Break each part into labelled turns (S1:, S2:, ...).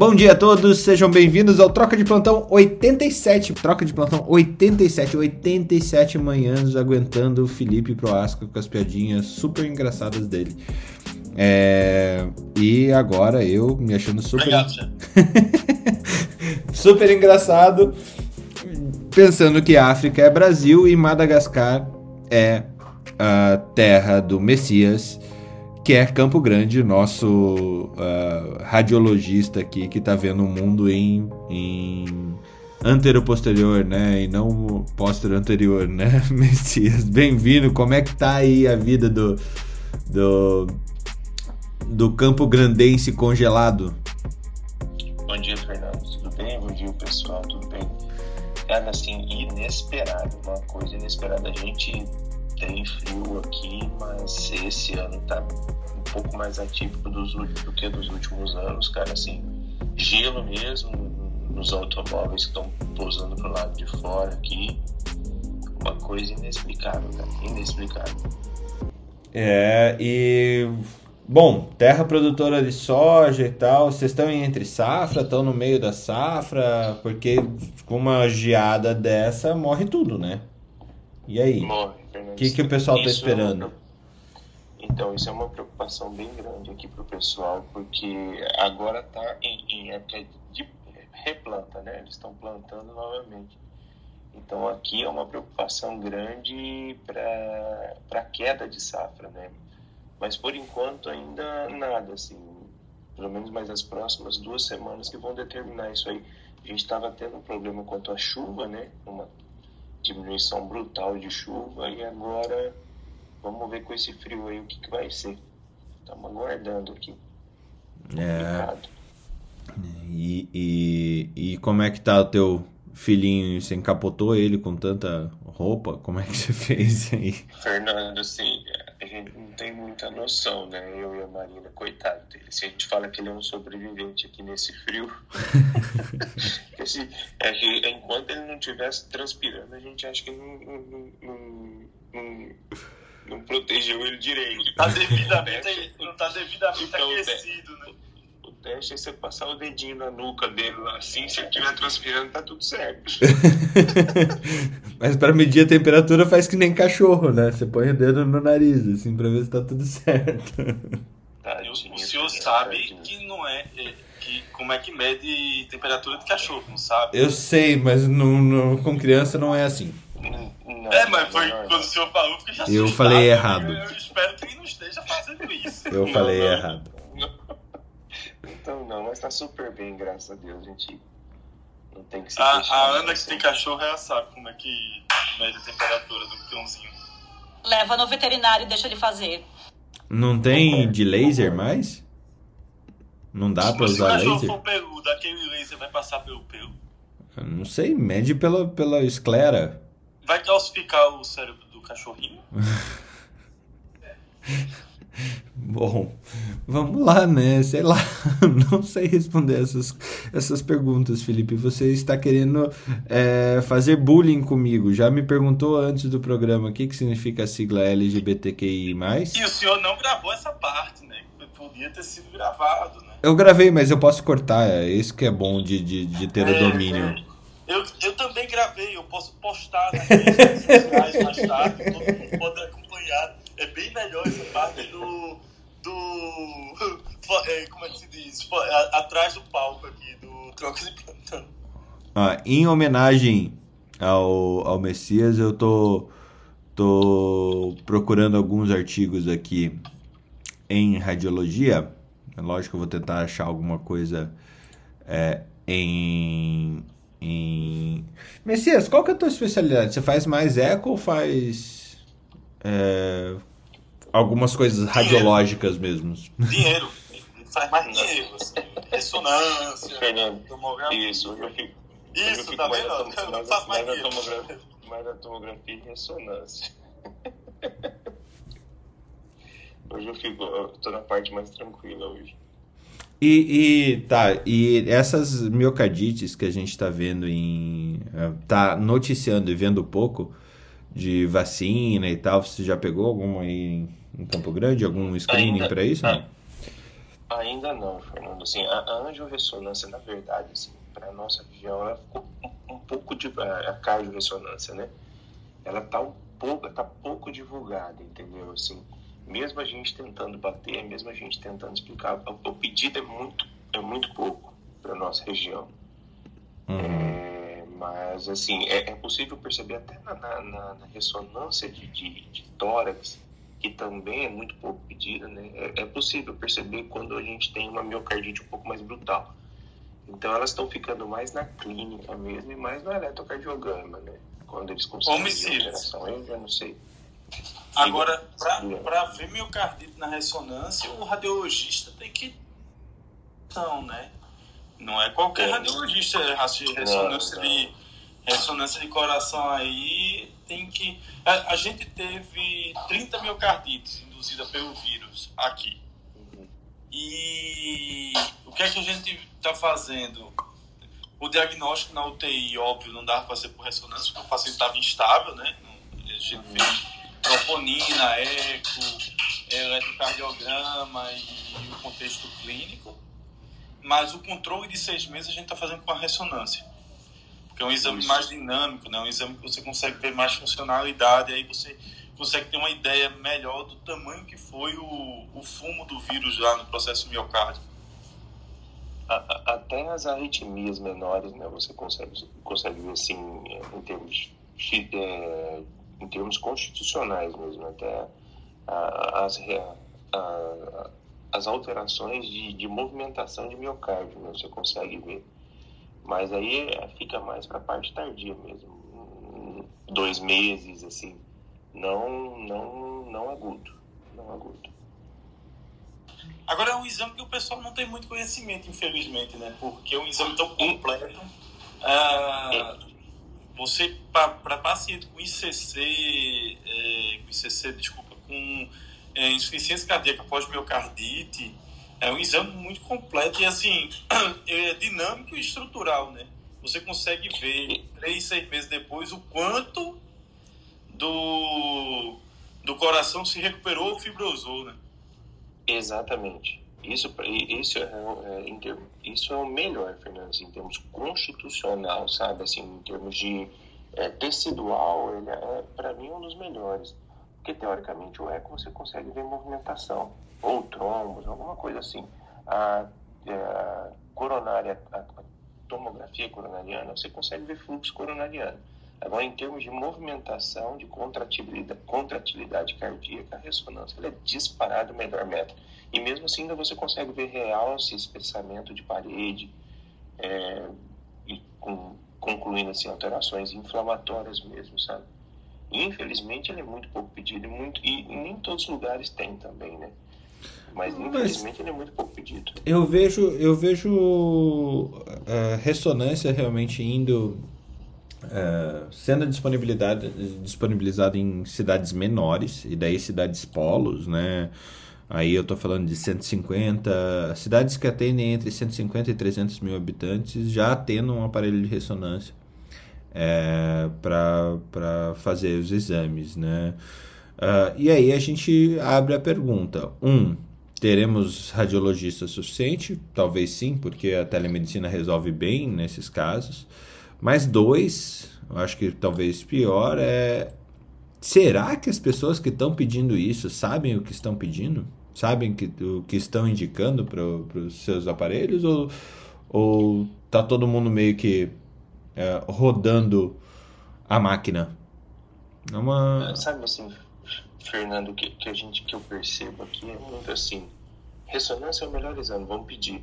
S1: Bom dia a todos, sejam bem-vindos ao Troca de Plantão 87. Troca de Plantão 87, 87 manhãs aguentando o Felipe Proasca com as piadinhas super engraçadas dele. É... E agora eu me achando super.
S2: Obrigado,
S1: super engraçado, pensando que África é Brasil e Madagascar é a terra do Messias que é Campo Grande, nosso uh, radiologista aqui, que está vendo o mundo em, em antero-posterior, né? E não posterior-anterior, né? Messias, bem-vindo. Como é que tá aí a vida do, do, do Campo Grandense congelado?
S3: Bom dia, Fernando. Tudo bem? Bom dia, pessoal. Tudo bem? Cara, assim, inesperado. Uma coisa inesperada. A gente tem frio aqui, mas esse ano tá pouco mais atípico dos, do que dos últimos anos, cara. Assim, gelo mesmo nos automóveis que estão pousando pro lado de fora aqui. Uma coisa inexplicável, cara. Inexplicável.
S1: É, e. Bom, terra produtora de soja e tal, vocês estão entre safra, estão no meio da safra, porque com uma geada dessa morre tudo, né? E aí?
S3: Morre,
S1: O que, que o pessoal está
S3: Isso é
S1: esperando?
S3: Então, isso é uma preocupação bem grande aqui para o pessoal, porque agora está em, em época de replanta, né? Eles estão plantando novamente. Então, aqui é uma preocupação grande para a queda de safra, né? Mas, por enquanto, ainda nada, assim. Pelo menos mais as próximas duas semanas que vão determinar isso aí. A gente estava tendo um problema quanto à chuva, né? Uma diminuição brutal de chuva e agora Vamos ver com esse frio aí o que, que vai ser. Estamos aguardando aqui.
S1: É, e, e, e como é que tá o teu filhinho? Você encapotou ele com tanta roupa? Como é que você fez aí?
S3: Fernando, assim, a gente não tem muita noção, né? Eu e a Marina, coitado dele. Se a gente fala que ele é um sobrevivente aqui nesse frio, é que enquanto ele não estivesse transpirando, a gente acha que não, não, não, não, não protegeu ele direito.
S2: Tá devidamente, não tá devidamente
S3: Então,
S2: aquecido, né?
S3: O teste é você passar o dedinho na nuca dele lá assim, se ele estiver transpirando, tá tudo certo.
S1: Mas para medir a temperatura faz que nem cachorro, né? Você põe o dedo no nariz, assim, pra ver se tá tudo certo.
S3: Tadinho,
S2: O senhor
S3: Fernando,
S2: sabe que não é, é, que como é que mede temperatura de cachorro, não sabe?
S1: Eu sei, mas no, no- com criança não é assim.
S3: Não,
S2: É, mas foi
S3: não,
S2: quando o senhor falou, porque já
S1: Eu falei errado.
S2: Eu, espero que ele não esteja fazendo isso.
S1: Eu
S3: Não,
S1: falei
S3: não.
S1: errado.
S3: Então não, mas tá super bem, graças a Deus, gente. Não tem que se
S2: A, a Ana que
S3: assim.
S2: tem cachorro, ela sabe como é que mede a temperatura do cãozinho.
S4: Leva no veterinário e deixa ele fazer.
S1: Não tem de laser mais? Não dá pra
S2: Se o
S1: usar
S2: cachorro
S1: laser?
S2: for peludo, aquele laser vai passar pelo pelo.
S1: Eu Não sei, mede pela, pela esclera.
S2: Vai calcificar o cérebro do cachorrinho?
S1: Bom, vamos lá, né? Sei lá, não sei responder essas, essas perguntas, Felipe. Você está querendo é, fazer bullying comigo. Já me perguntou antes do programa o que, que significa a sigla LGBTQI.
S2: E o senhor não gravou essa parte, né? Podia ter sido gravado, né?
S1: Eu gravei, mas eu posso cortar. É isso que é bom de, de, de ter o
S2: É,
S1: domínio.
S2: é. Eu, eu também gravei, eu posso postar nas redes sociais mais tarde, todo mundo pode acompanhar. É bem melhor essa parte do. do. é, como é que se diz? Atrás do palco aqui, do Troca de Plantão.
S1: Ah, em homenagem ao, ao Messias, eu tô, tô procurando alguns artigos aqui em radiologia. É lógico que eu vou tentar achar alguma coisa é, em, em. Messias, qual que é a tua especialidade? Você faz mais eco ou faz é, algumas coisas radiológicas mesmo?
S2: Dinheiro. Faz mais dinheiro, assim. Ressonância,
S3: Fernando,
S2: tomografia.
S3: Isso, eu fico. eu
S2: Isso,
S3: fico
S2: tá
S3: mais
S2: vendo? Eu não
S3: mais-
S2: faço mais
S3: mais
S2: dinheiro.
S3: tomografia, mais na tomografia e ressonância. Hoje eu fico, eu tô na parte mais tranquila hoje.
S1: E, e tá, e essas miocardites que a gente tá vendo em. eh, tá noticiando e vendo pouco de vacina e tal, você já pegou alguma aí em, em Campo Grande? Algum screening pra isso? Não?
S3: Ainda não, Fernando. Assim, a, a angiorressonância, na verdade, assim, para a nossa região, ela ficou um, um pouco de a, a cardiorressonância, né? Ela está um pouco, tá pouco divulgada, entendeu? Assim, mesmo a gente tentando bater, mesmo a gente tentando explicar, o, pedido é muito, é muito pouco para nossa região. Uhum. É, mas assim, é, é, possível perceber até na, na, na ressonância de, de, de tórax que também é muito pouco pedida, né? É, é, possível perceber quando a gente tem uma miocardite um pouco mais brutal. Então elas estão ficando mais na clínica mesmo e mais no eletrocardiograma, né? Quando eles conseguem
S2: Homicídios.
S3: eu já não sei.
S2: Agora, para ver miocardite na ressonância, o radiologista tem que. Então, né? Não é qualquer é, radiologista, é ressonância não, não. de ressonância de coração aí tem que. A, a, gente teve 30 miocardites induzida pelo vírus aqui. E o que é que a gente está fazendo? O diagnóstico na UTI, óbvio, não dava para ser por ressonância, porque o paciente estava instável, né? A gente uhum. fez troponina, eco, eletrocardiograma e o contexto clínico. Mas o controle de seis meses a gente está fazendo com a ressonância que é um exame mais dinâmico, né? um exame que você consegue ver mais funcionalidade, aí você consegue ter uma ideia melhor do tamanho que foi o, o fumo do vírus lá no processo miocárdio.
S3: Até as arritmias menores, né, você consegue, consegue ver assim, em termos, é, em termos constitucionais mesmo, até as, as alterações de, de movimentação de miocárdio, né, você consegue ver. Mas aí é, fica mais para a parte tardia mesmo. Dois meses, assim. Não, não, não agudo. Não agudo.
S2: Agora é um exame que o pessoal não tem muito conhecimento, infelizmente, né? Porque é um exame tão completo. Ah, você, para paciente com ICC, é, com ICC, desculpa, com é, insuficiência cardíaca pós-miocardite, é um exame muito completo e assim é dinâmico e estrutural, né? Você consegue ver três, seis meses depois o quanto do, do coração se recuperou ou fibrosou, né?
S3: Exatamente. Isso, isso, é, é, isso é o melhor, Fernando, assim, em termos constitucional, sabe? Assim, em termos de é, tecidual, ele é, para mim, um dos melhores. Porque, teoricamente, o eco você consegue ver movimentação ou trombos, alguma coisa assim. A, é, a coronária, a tomografia coronariana, você consegue ver fluxo coronariano. Agora, em termos de movimentação, de contratilidade, contratilidade cardíaca, a ressonância é disparado o melhor método. E mesmo assim, ainda você consegue ver realce, espessamento de parede, é, e com, concluindo assim, alterações inflamatórias mesmo, sabe? infelizmente, ele é muito pouco pedido e, muito, e nem todos os lugares tem também, né? Mas infelizmente Mas ele é muito pouco pedido.
S1: Eu vejo, eu vejo a é, ressonância realmente indo uh, sendo disponibilidade, disponibilizada em cidades menores e daí cidades polos, né? Aí eu tô falando de 150 cidades que atendem entre 150 e 300 mil habitantes já tendo um aparelho de ressonância é, para fazer os exames, né? Uh, e aí a gente abre a pergunta: um, teremos radiologista suficiente? Talvez sim, porque a telemedicina resolve bem nesses casos. Mas dois, eu acho que talvez pior é será que as pessoas que estão pedindo isso sabem o que estão pedindo? Sabem que, o que estão indicando para os seus aparelhos? Ou, ou tá todo mundo meio que é, rodando a máquina?
S3: É uma... Sabe assim, Fernando, que, que a gente que eu percebo aqui é muito assim. Ressonância é o melhor exame, vamos pedir.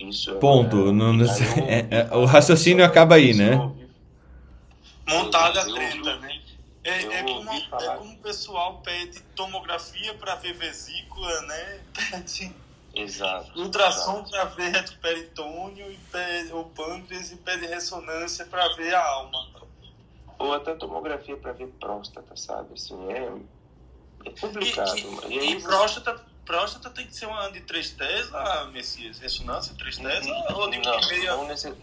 S1: Isso é Ponto. É, não, não, é, é, o raciocínio acaba aí, né?
S2: Montada a treta, né? É, é, como, é como o pessoal pede tomografia para ver vesícula, né? Pede
S3: exato,
S2: ultrassom para ver retroperitônio e pede o pâncreas e pede ressonância para ver a alma.
S3: Ou até tomografia para ver próstata, sabe? Assim, é, é complicado.
S2: E, e, e, e próstata, próstata tem que ser uma de 3 Tesla, Messias? Ressonância 3 Tesla
S3: ou de não, meia? Não, necess,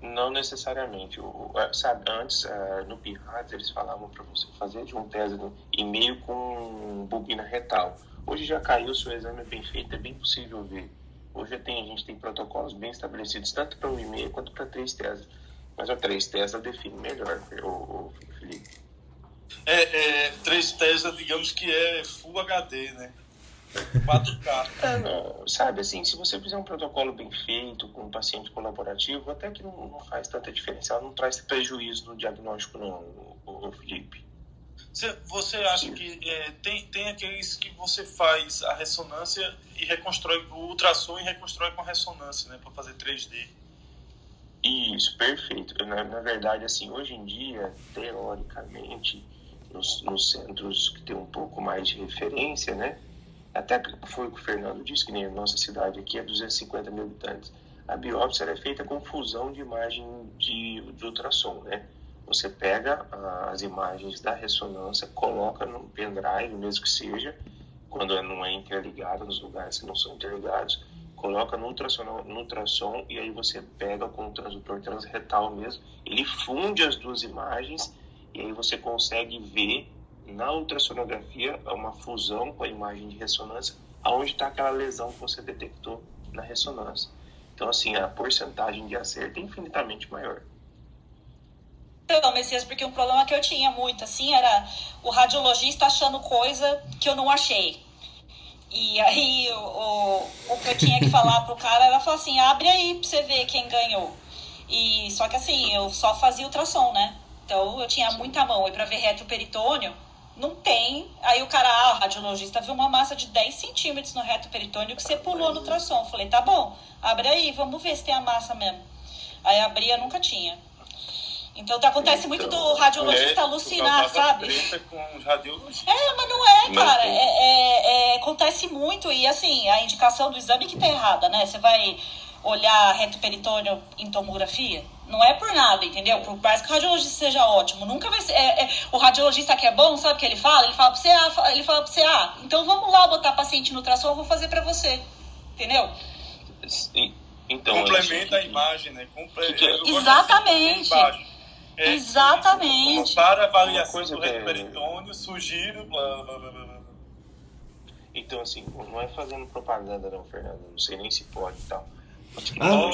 S3: não necessariamente. O, sabe, antes, uh, no PIRADS, eles falavam para você fazer de um Tesla e meio com bobina retal. Hoje já caiu, se o exame é bem feito, é bem possível ver. Hoje tem, a gente tem protocolos bem estabelecidos, tanto para 1,5 quanto para 3 Tesla. Mas a 3 Tesla define melhor, o, o Felipe.
S2: É, é, 3 Tesla, digamos que é Full HD, né? 4K.
S3: É, não, sabe assim, se você fizer um protocolo bem feito, com um paciente colaborativo, até que não, não faz tanta diferença, ela não traz prejuízo no diagnóstico, não, o, o Felipe.
S2: Você, você acha que é, tem, tem aqueles que você faz a ressonância e reconstrói o ultrassom e reconstrói com a ressonância, né, para fazer 3D?
S3: Isso, perfeito. Na, na, verdade, assim, hoje em dia, teoricamente, nos, nos centros que tem um pouco mais de referência, né, até foi o que o Fernando disse, que nem a nossa cidade aqui é 250 mil habitantes. A biópsia é feita com fusão de imagem de, de ultrassom, né? Você pega as imagens da ressonância, coloca no pendrive, mesmo que seja, quando não é interligado nos lugares que não são interligados, coloca no ultrassom, no ultrassom e aí você pega com o transdutor transretal mesmo, ele funde as duas imagens e aí você consegue ver na ultrassonografia uma fusão com a imagem de ressonância, aonde está aquela lesão que você detectou na ressonância. Então, assim, a porcentagem de acerto é infinitamente maior.
S4: Então, Messias, porque um problema que eu tinha muito, assim, era o radiologista achando coisa que eu não achei. E aí, o, o, o que eu tinha que falar pro cara era falar assim, abre aí pra você ver quem ganhou. E, só que assim, eu só fazia ultrassom, né? Então, eu tinha muita mão. E pra ver retroperitônio, não tem. Aí o cara, ah, o radiologista viu uma massa de 10 centímetros no reto peritônio que você pulou no ultrassom. Eu falei, tá bom, abre aí, vamos ver se tem a massa mesmo. Aí abria, nunca tinha. Então acontece então, muito do radiologista é, alucinar, sabe? É, mas não é, cara. É, é, é, acontece muito. E assim, a indicação do exame que tá errada, né? Você vai olhar reto peritônio em tomografia não é por nada, entendeu? Por mais que o radiologista seja ótimo, nunca vai ser. É, é, o radiologista que é bom, sabe o que ele fala? Ele fala pra você, ah, ele fala pra você, ah, então vamos lá botar paciente no ultrassom, eu vou fazer pra você. Entendeu?
S2: Então, Complementa a imagem, né? Comple...
S4: Exatamente. É, Exatamente.
S2: Para avaliação do é... peritônio, sugiro, blá, blá, blá, blá.
S3: Então, assim, não é fazendo propaganda, não, Fernando. Não sei nem se pode e tal
S1: ah,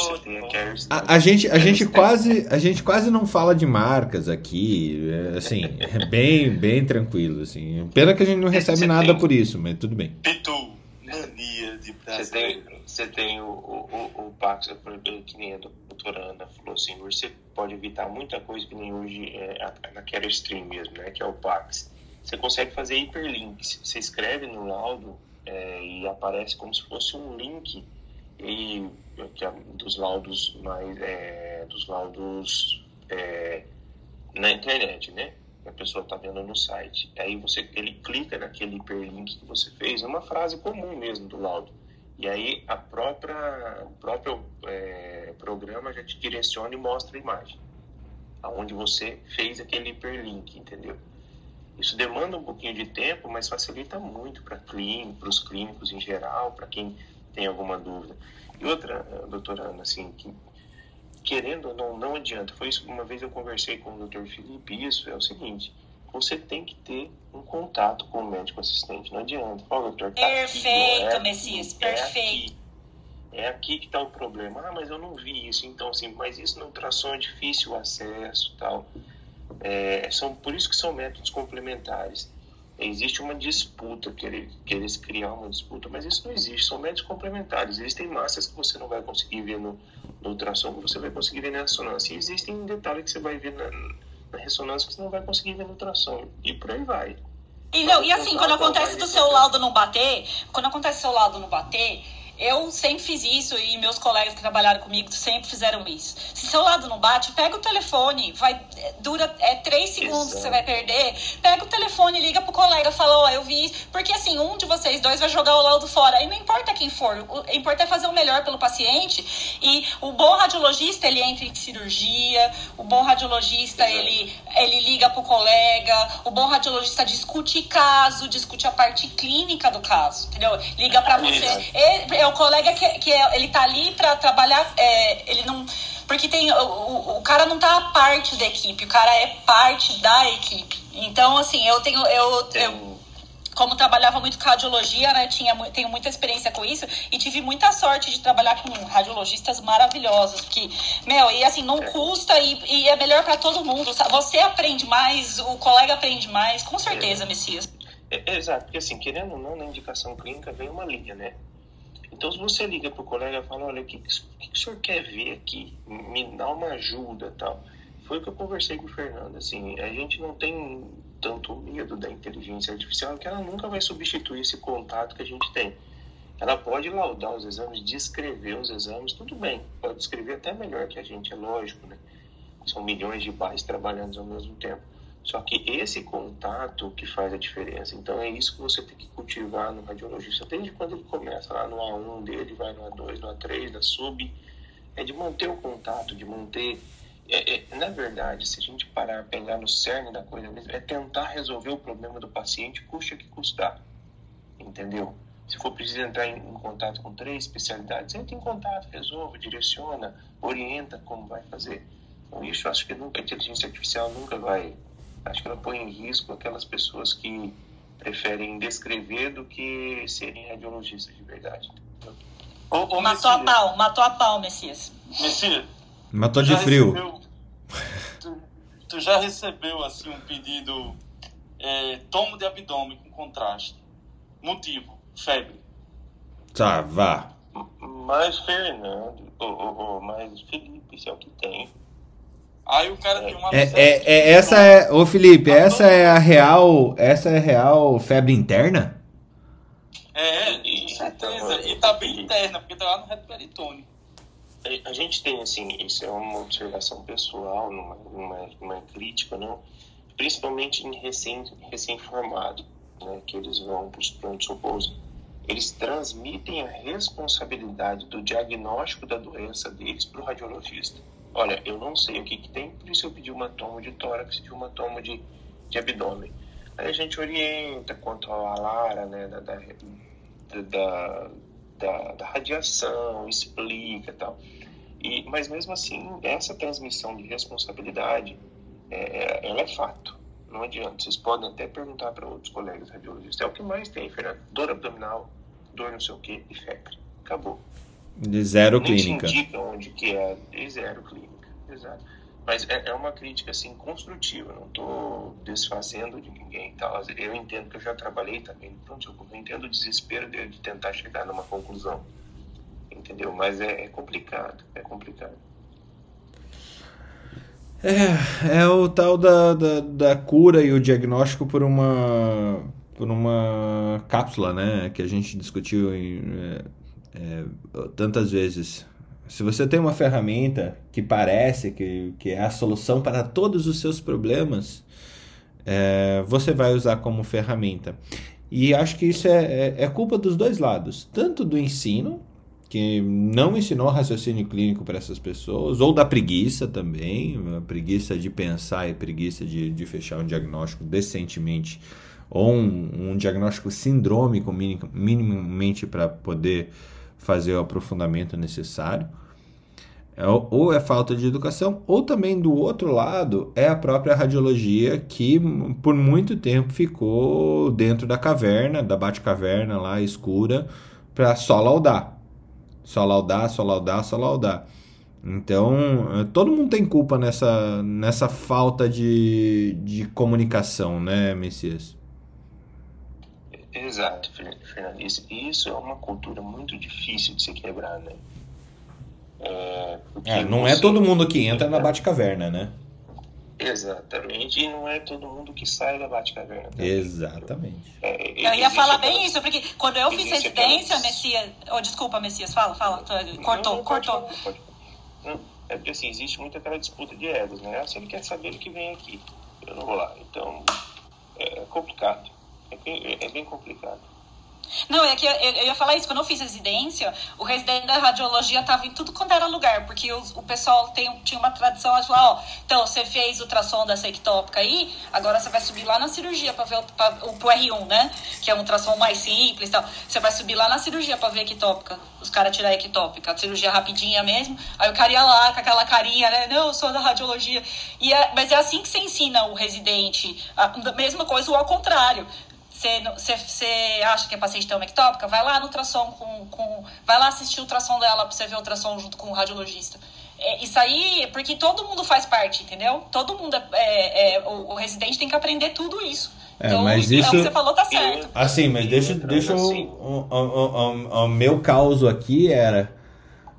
S1: a, a, gente, a gente quase, a gente quase não fala de marcas aqui, é, assim, é bem, bem tranquilo, assim. Pena que a gente não recebe você nada tem, por isso, mas tudo bem.
S2: Pitu, mania de
S3: Você tem, você tem o, o, o, o Pax, que nem a doutora Ana falou assim, você pode evitar muita coisa que nem hoje é, naquela stream mesmo, né, que é o Pax. Você consegue fazer hiperlinks, você escreve no laudo é, e aparece como se fosse um link e que é dos laudos mais é, dos laudos é, na internet, né? A pessoa está vendo no site. Aí você ele clica naquele hiperlink que você fez, é uma frase comum mesmo do laudo. E aí a própria o próprio é, programa já te direciona e mostra a imagem, aonde você fez aquele hiperlink, entendeu? Isso demanda um pouquinho de tempo, mas facilita muito para clínico, os clínicos em geral, para quem tem alguma dúvida. E outra, eh, doutora Ana, assim, que, querendo ou não, não adianta. Foi isso, uma vez eu conversei com o doutor Felipe, isso é o seguinte, você tem que ter um contato com o médico assistente, não adianta. Fala, doutor,
S4: tá perfeito, aqui, é Messias, aqui, perfeito.
S3: É aqui, é aqui que está o problema. Ah, mas eu não vi isso. Então, assim, mas isso no ultrassom é difícil o acesso tal. É, são, por isso que são métodos complementares existe uma disputa, que, ele, que eles criam uma disputa, mas isso não existe, são métodos complementares. Existem massas que você não vai conseguir ver no, no ultrassom, que você vai conseguir ver na ressonância. E existem detalhes que você vai ver na, na ressonância que você não vai conseguir ver no ultrassom. E por aí vai.
S4: E, não, e assim, quando acontece do seu laudo não bater, quando acontece do seu laudo não bater, eu sempre fiz isso e meus colegas que trabalharam comigo sempre fizeram isso. Se seu lado não bate, pega o telefone, vai dura é três segundos Exato. que você vai perder. Pega o telefone, liga pro colega, fala, ó, oh, eu vi isso. Porque assim, um de vocês dois vai jogar o laudo fora. E não importa quem for, o importante é fazer o melhor pelo paciente. E o bom radiologista, ele entra em cirurgia, o bom radiologista, ele, ele liga pro colega, o bom radiologista discute caso, discute a parte clínica do caso, entendeu? Liga para você. Ele, é o colega que, que é, ele tá ali para trabalhar, é, ele não. Porque tem. O, o, o, cara não tá parte da equipe, o cara é parte da equipe. Então, assim, eu tenho. Eu, eu como trabalhava muito com radiologia, né, tinha, tenho muita experiência com isso e tive muita sorte de trabalhar com radiologistas maravilhosos, que, meu, e assim, não custa e, e é melhor para todo mundo, sabe? Você aprende mais, o colega aprende mais, com certeza, Messias.
S3: É, é, exato, porque assim, querendo ou não, na indicação clínica vem uma linha, né? Então, se você liga para o colega e fala, olha, o que, que, que, o senhor quer ver aqui? Me dá uma ajuda tal. Foi o que eu conversei com o Fernando, assim, a gente não tem tanto medo da inteligência artificial que ela nunca vai substituir esse contato que a gente tem. Ela pode laudar os exames, descrever os exames, tudo bem, pode descrever até melhor que a gente, é lógico, né? São milhões de pais trabalhando ao mesmo tempo. Só que esse contato que faz a diferença. Então é isso que você tem que cultivar no radiologista, desde quando ele começa lá no A1 dele, vai no A2, no A3, na sub, é de manter o contato, de manter é, é, na verdade, se a gente parar, pegar no cerne da coisa mesmo, é tentar resolver o problema do paciente, custa que custar. Entendeu? Se for preciso entrar em, em contato com três especialidades, entra em contato, resolve, direciona, orienta como vai fazer. Então, isso acho que nunca, a inteligência artificial nunca vai. Acho que ela põe em risco aquelas pessoas que preferem descrever do que serem radiologistas de verdade.
S4: Ô, ô, matou a pau, matou a pau, Messias.
S2: Messias,
S1: Matou de frio.
S2: Recebeu, tu, tu, já recebeu assim um pedido é, tomo de abdômen com contraste. Motivo, febre.
S1: Tá, vá.
S3: Mas Fernando, ou, ou, ou mas Felipe, isso é o que tem.
S2: Aí o cara tem uma
S1: é, é, é, essa é, ô Felipe, essa é a real, essa é a real febre interna?
S2: É, com certeza. E tá bem interna, porque tá lá no reto peritônio.
S3: A gente tem, assim, isso é uma observação pessoal, numa, numa, numa crítica, não? principalmente em recém, recém-formados, né, que eles vão para os pronto-socorros, eles transmitem a responsabilidade do diagnóstico da doença deles para o radiologista. Olha, eu não sei o que, que tem, por isso eu pedi uma toma de tórax e uma toma de, de abdômen. Aí a gente orienta quanto à Lara, né, da, da, da, da, da radiação, explica e tal. E, mas mesmo assim, essa transmissão de responsabilidade, é, ela é fato. Não adianta. Vocês podem até perguntar para outros colegas radiologistas. É o que mais tem, Fernando. Dor abdominal, dor não sei o que e febre. Acabou.
S1: De zero Nem clínica.
S3: indica onde que é de zero clínica. Exato. Mas é, é uma crítica assim construtiva. Não estou desfazendo de ninguém. Tal. Eu entendo que eu já trabalhei também. Pronto, eu entendo o desespero de, de tentar chegar numa conclusão entendeu? Mas é, é complicado, é complicado.
S1: É, é o tal da, da, da, cura e o diagnóstico por uma por uma cápsula, né? Que a gente discutiu em, é, tantas vezes. Se você tem uma ferramenta que parece que, que é a solução para todos os seus problemas, é, você vai usar como ferramenta. E acho que isso é, é, é culpa dos dois lados, tanto do ensino que não ensinou raciocínio clínico para essas pessoas, ou da preguiça também, a preguiça de pensar e preguiça de, de fechar um diagnóstico decentemente, ou um, um diagnóstico sindrômico minimamente para poder fazer o aprofundamento necessário. É, ou é falta de educação, ou também do outro lado é a própria radiologia que por muito tempo ficou dentro da caverna, da bate-caverna lá escura, para só laudar. Só laudar, só laudar, só laudar. Então, eh, todo mundo tem culpa nessa, nessa falta de, de comunicação, né, Messias?
S3: Exato, Fernando. Isso é uma cultura muito difícil de se quebrar, né?
S1: É, é não é todo mundo que entra na Bate-Caverna, né?
S3: Exatamente, e não é todo mundo que sai da Batcaverna.
S1: Exatamente.
S4: É, eu ia falar bem isso, porque quando eu fiz residência, aquelas... Messias. Oh, desculpa, Messias, fala, fala. Cortou, não, cortou. Pode, pode.
S3: Não, é porque assim, existe muito aquela disputa de egos, né? Ah, se ele quer saber o que vem aqui, eu não vou lá. Então, é complicado. É bem, é bem complicado.
S4: Não, é que eu, eu, ia falar isso. Quando eu fiz residência, o residente da radiologia estava em tudo quanto era lugar, porque o, o pessoal tem, tinha uma tradição de falar: ó, então você fez ultrassom dessa ectópica aí, agora você vai subir lá na cirurgia para ver o, pra, o pro R1, né? Que é um ultrassom mais simples e tal. Você vai subir lá na cirurgia para ver a ectópica. Os caras tirar a ectópica, a cirurgia rapidinha mesmo. Aí o cara ia lá com aquela carinha, né? Não, eu sou da radiologia. E é, mas é assim que você ensina o residente. A mesma coisa ou ao contrário você acha que a paciente tem uma ectópica? Vai lá no ultrassom com, com. Vai lá assistir o ultrassom dela pra você ver o ultrassom junto com o radiologista. É, isso aí, porque todo mundo faz parte, entendeu? Todo mundo, é, é, é o, o, residente tem que aprender tudo isso.
S1: É, então, mas isso, é o
S4: que você falou tá certo.
S1: Assim, mas deixa, deixa assim. o, o, o, o, meu caso aqui era...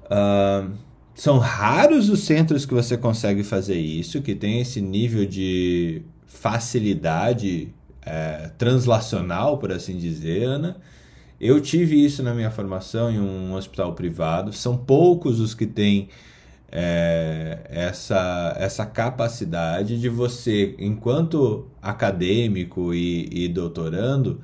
S1: Uh, são raros os centros que você consegue fazer isso, que tem esse nível de facilidade é, translacional, por assim dizer, Ana. Eu tive isso na minha formação em um hospital privado. São poucos os que têm é, essa, essa capacidade de você, enquanto acadêmico e, e doutorando,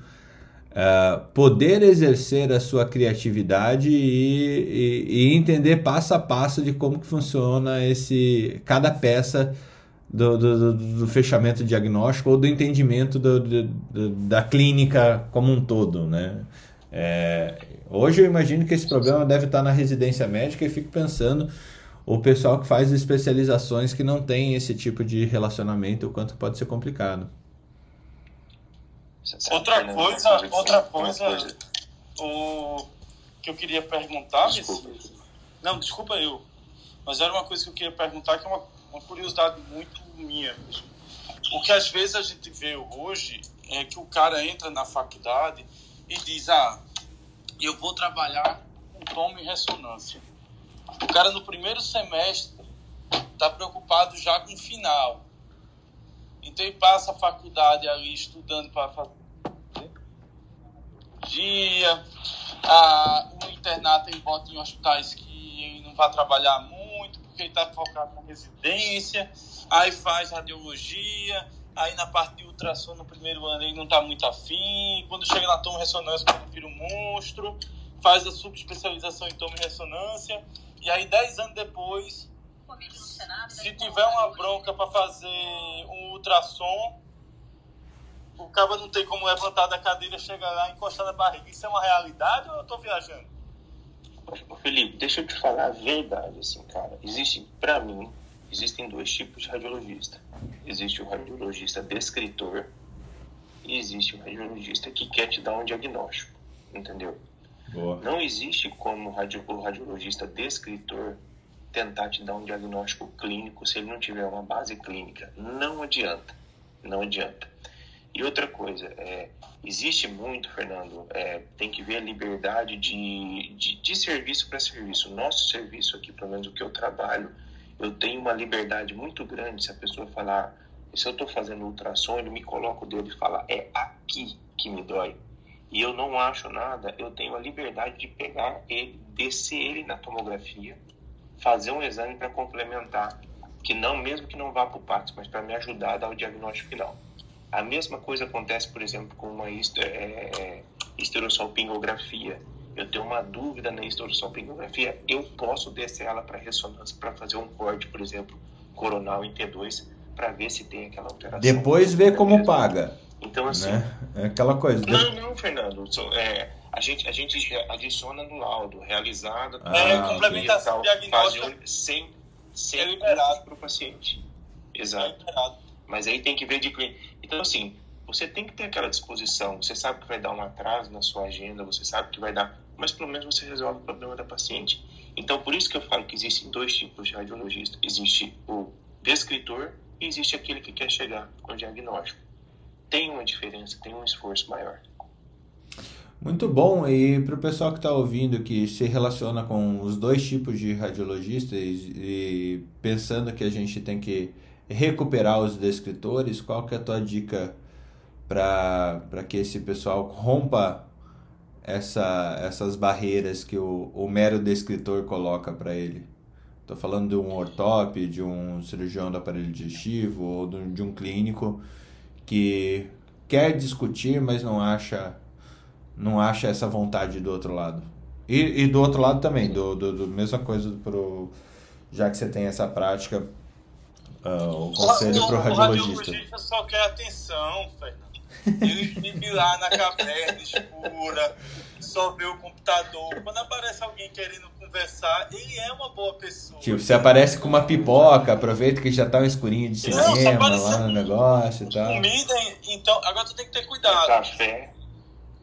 S1: é, poder exercer a sua criatividade e, e, e, entender passo a passo de como que funciona esse cada peça do, do, do fechamento diagnóstico ou do entendimento do, do, da clínica como um todo, né? É, hoje eu imagino que esse problema deve estar na residência médica e fico pensando o pessoal que faz especializações que não tem esse tipo de relacionamento, o quanto pode ser complicado.
S2: Outra coisa, outra coisa, o que eu queria perguntar, desculpa. não, desculpa eu, mas era uma coisa que eu queria perguntar que é uma, uma curiosidade muito minha. O que às vezes a gente vê hoje é que o cara entra na faculdade e diz, ah, eu vou trabalhar com tomo e ressonância. O cara no primeiro semestre está preocupado já com o final. Então ele passa a faculdade ali estudando para fazer dia, a, o internato ele bota em hospitais que ele não vai trabalhar muito, porque ele está focado na residência, aí faz radiologia, aí na parte de ultrassom no primeiro ano ele não está muito afim, quando chega na toma ressonância ele vira um monstro, faz a subespecialização em toma ressonância, e aí, dez anos depois, se tiver uma bronca para fazer um ultrassom, o cara não tem como levantar da cadeira, chegar lá, encostar na barriga. Isso é uma realidade ou eu estou viajando?
S3: Felipe, deixa eu te falar a verdade, assim, cara. Existe, para mim, existem dois tipos de radiologista. Existe o radiologista descritor e existe o radiologista que quer te dar um diagnóstico, entendeu? Boa. Não existe como o radiologista descritor tentar te dar um diagnóstico clínico se ele não tiver uma base clínica. Não adianta. Não adianta. E outra coisa, é, existe muito, Fernando, é, tem que ver a liberdade de, de, de serviço para serviço. O nosso serviço aqui, pelo menos o que eu trabalho, eu tenho uma liberdade muito grande se a pessoa falar, se eu estou fazendo ultrassom, ele me coloca o dedo e fala, é aqui que me dói e eu não acho nada, eu tenho a liberdade de pegar ele, descer ele na tomografia, fazer um exame para complementar, que não mesmo que não vá para o PATS, mas para me ajudar a dar o diagnóstico final. A mesma coisa acontece, por exemplo, com uma é, esterossalpingografia. Eu tenho uma dúvida na esterossalpingografia, eu posso descer ela para ressonância para fazer um corte, por exemplo, coronal em T2, para ver se tem aquela alteração.
S1: Depois ver como paga.
S3: Então, assim.
S1: Né? É aquela coisa.
S3: Não, não, Fernando. É, a, gente, a gente adiciona no laudo, realizado.
S2: Ah, é, complementação diagnóstica.
S3: Sem, sem é liberado para o paciente. Exato. É Mas aí tem que ver de cliente. Então, assim, você tem que ter aquela disposição. Você sabe que vai dar um atraso na sua agenda, você sabe que vai dar. Mas pelo menos você resolve o problema da paciente. Então, por isso que eu falo que existem dois tipos de radiologista: existe o descritor e existe aquele que quer chegar com o diagnóstico tem uma diferença, tem um esforço maior.
S1: Muito bom. E para o pessoal que está ouvindo, que se relaciona com os dois tipos de radiologistas e, e, pensando que a gente tem que recuperar os descritores, qual que é a tua dica para que esse pessoal rompa essa, essas barreiras que o, o mero descritor coloca para ele? Estou falando de um ortop, de um cirurgião do aparelho digestivo ou de um clínico que quer discutir, mas não acha não acha essa vontade do outro lado. E, e do outro lado também, do, do, do, mesma coisa pro já que você tem essa prática, uh, o conselho para o radiologista. O radiologista
S2: só quer atenção, Fernando. Ele vive lá na caverna escura, só vê o computador. Quando aparece alguém querendo conversar, ele é uma boa pessoa.
S1: Tipo, você aparece com uma pipoca, aproveita que já tá um escurinho de
S2: Não,
S1: cinema
S2: aparece
S1: lá no
S2: com-
S1: negócio e tal.
S2: Comida, então, agora tu tem que ter
S3: Com
S2: cuidado.
S3: café,